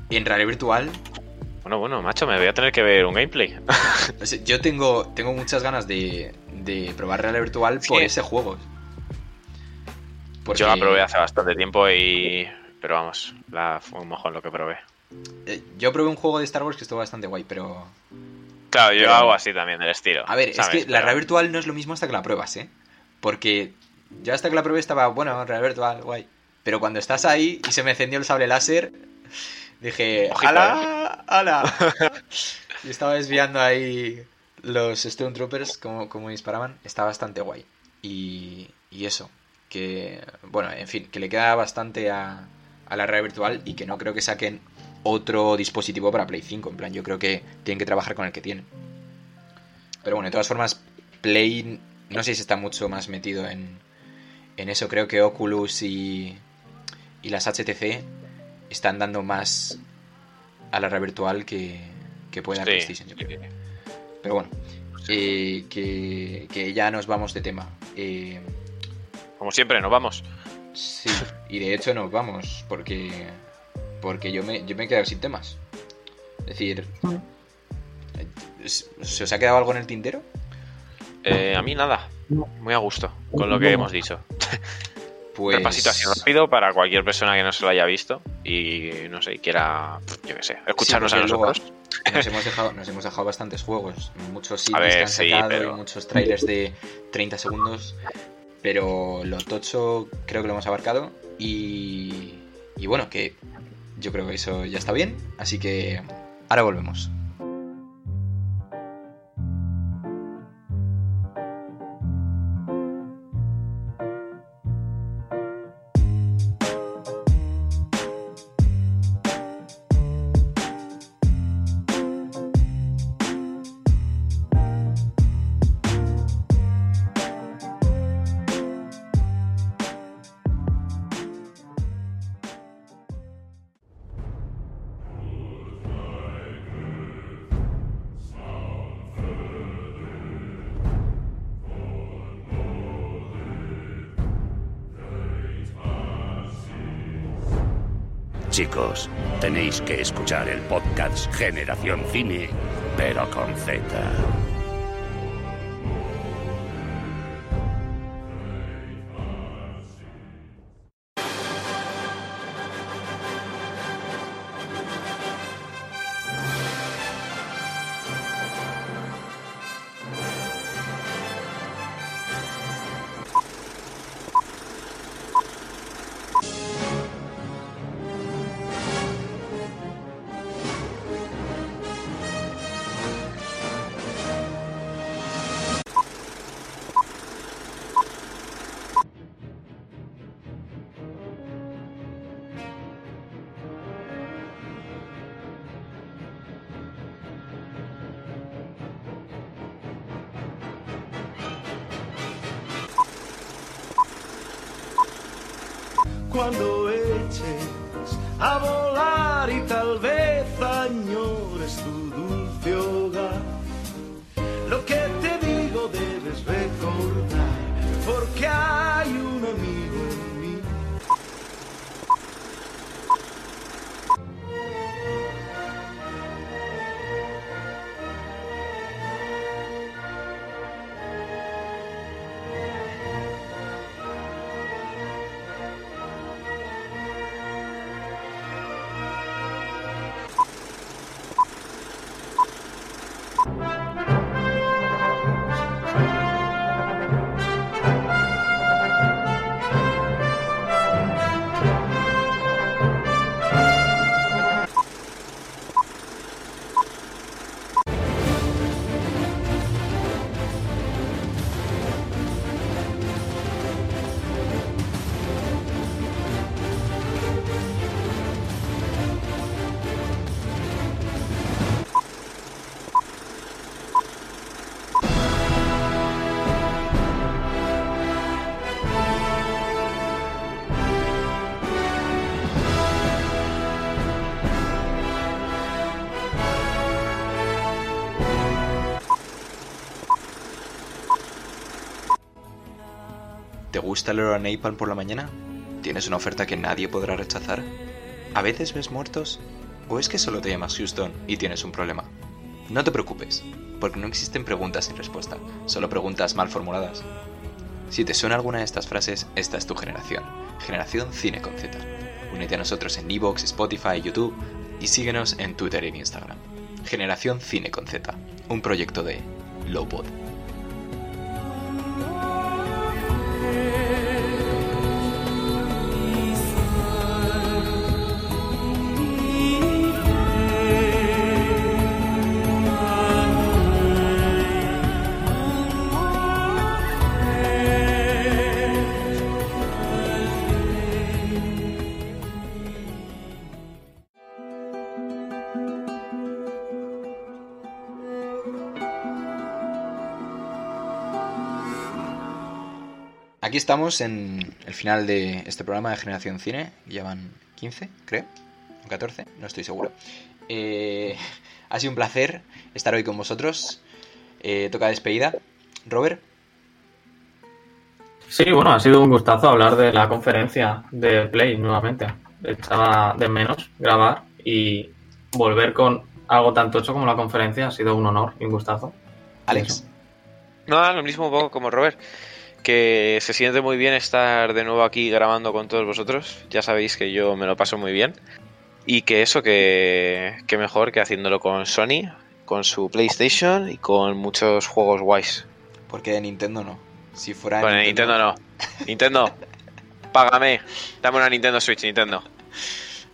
[SPEAKER 3] en realidad virtual.
[SPEAKER 5] Bueno, bueno, macho, me voy a tener que ver un gameplay.
[SPEAKER 3] yo tengo, tengo muchas ganas de, de probar realidad virtual por ese juego. Porque,
[SPEAKER 5] Yo la probé hace bastante tiempo y... Pero vamos, la, fue un mojón lo que probé.
[SPEAKER 3] eh, yo probé un juego de Star Wars que estuvo bastante guay, pero.
[SPEAKER 5] Claro, yo
[SPEAKER 3] Pero-
[SPEAKER 5] hago así también, del estilo.
[SPEAKER 3] A ver, es que la realidad virtual no es lo mismo hasta que la pruebas, ¿eh? Porque yo hasta que la probé estaba, bueno, realidad virtual, guay. Pero cuando estás ahí y se me encendió el sable láser, dije,
[SPEAKER 5] Ojito,
[SPEAKER 3] ¡Hala! ¡Hala! y estaba desviando ahí los Stormtroopers, como, como disparaban. Está bastante guay. Y, y eso, que, bueno, en fin, que le queda bastante a, a la realidad virtual y que no creo que saquen otro dispositivo para Play 5. En plan, yo creo que tienen que trabajar con el que tienen. Pero bueno, de todas formas, Play no sé si está mucho más metido en, en eso. Creo que Oculus y, y las HTC están dando más a la red virtual que, que puede dar
[SPEAKER 5] Sí.
[SPEAKER 3] PlayStation, yo creo. Pero bueno, eh, que, que ya nos vamos de tema. Eh,
[SPEAKER 5] Como siempre, nos vamos.
[SPEAKER 3] sí, y de hecho nos vamos, porque, porque yo, me, yo me he quedado sin temas. Es decir, ¿se os ha quedado algo en el tintero?
[SPEAKER 5] Eh, a mí nada. Muy a gusto con lo que hemos dicho.
[SPEAKER 3] Pues...
[SPEAKER 5] Repasito así rápido para cualquier persona que no se lo haya visto y no sé, y quiera, yo qué sé, escucharnos
[SPEAKER 3] Sí,
[SPEAKER 5] a nosotros.
[SPEAKER 3] Nos hemos, dejado, nos hemos dejado bastantes juegos, muchos indies
[SPEAKER 5] ver,
[SPEAKER 3] que han
[SPEAKER 5] sí,
[SPEAKER 3] sacado
[SPEAKER 5] pero-
[SPEAKER 3] y muchos trailers de 30 segundos, pero lo tocho creo que lo hemos abarcado y, y bueno, que yo creo que eso ya está bien, así que ahora volvemos.
[SPEAKER 6] El podcast Generación Cine, pero con Z.
[SPEAKER 3] gusta el a napalm por la mañana? ¿Tienes una oferta que nadie podrá rechazar? ¿A veces ves muertos? ¿O es que solo te llamas Houston y tienes un problema? No te preocupes, porque no existen preguntas sin respuesta, solo preguntas mal formuladas. Si te suena alguna de estas frases, esta es tu generación. Generación Cine con Z. Únete a nosotros en Evox, Spotify, YouTube y síguenos en Twitter y Instagram. Generación Cine con Z, un proyecto de Lowbot. Aquí estamos en el final de este programa de Generación Cine. Ya van 15, creo. O 14, no estoy seguro. Eh, ha sido un placer estar hoy con vosotros. Eh, toca despedida. Robert.
[SPEAKER 4] Sí, bueno, ha sido un gustazo hablar de la conferencia de Play nuevamente. Echaba de menos grabar y volver con algo tan tocho como la conferencia ha sido un honor y un gustazo.
[SPEAKER 3] Alex.
[SPEAKER 5] No, lo mismo poco como Robert. Que se siente muy bien estar de nuevo aquí grabando con todos vosotros. Ya sabéis que yo me lo paso muy bien. Y que eso, que, que mejor que haciéndolo con Sony, con su PlayStation y con muchos juegos guays.
[SPEAKER 3] Porque de Nintendo no. Si fuera
[SPEAKER 5] Bueno, Nintendo no. Nintendo, págame. Dame una Nintendo Switch, Nintendo.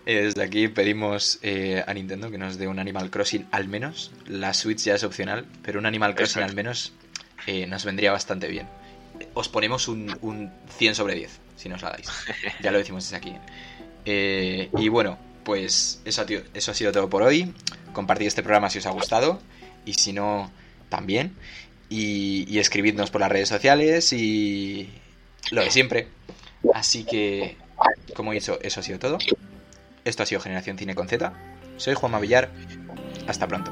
[SPEAKER 3] Desde aquí pedimos eh, a Nintendo que nos dé un Animal Crossing al menos. La Switch ya es opcional, pero un Animal Crossing
[SPEAKER 5] Exacto.
[SPEAKER 3] al menos eh, nos vendría bastante bien. Os ponemos un, un 100 sobre 10 si nos la dais. Ya lo decimos desde aquí. Eh, y bueno, pues eso, eso ha sido todo por hoy. Compartid este programa si os ha gustado. Y si no, también. Y, y escribidnos por las redes sociales y lo de siempre. Así que, como he dicho, eso ha sido todo. Esto ha sido Generación Cine con Z. Soy Juanma Villar. Hasta pronto.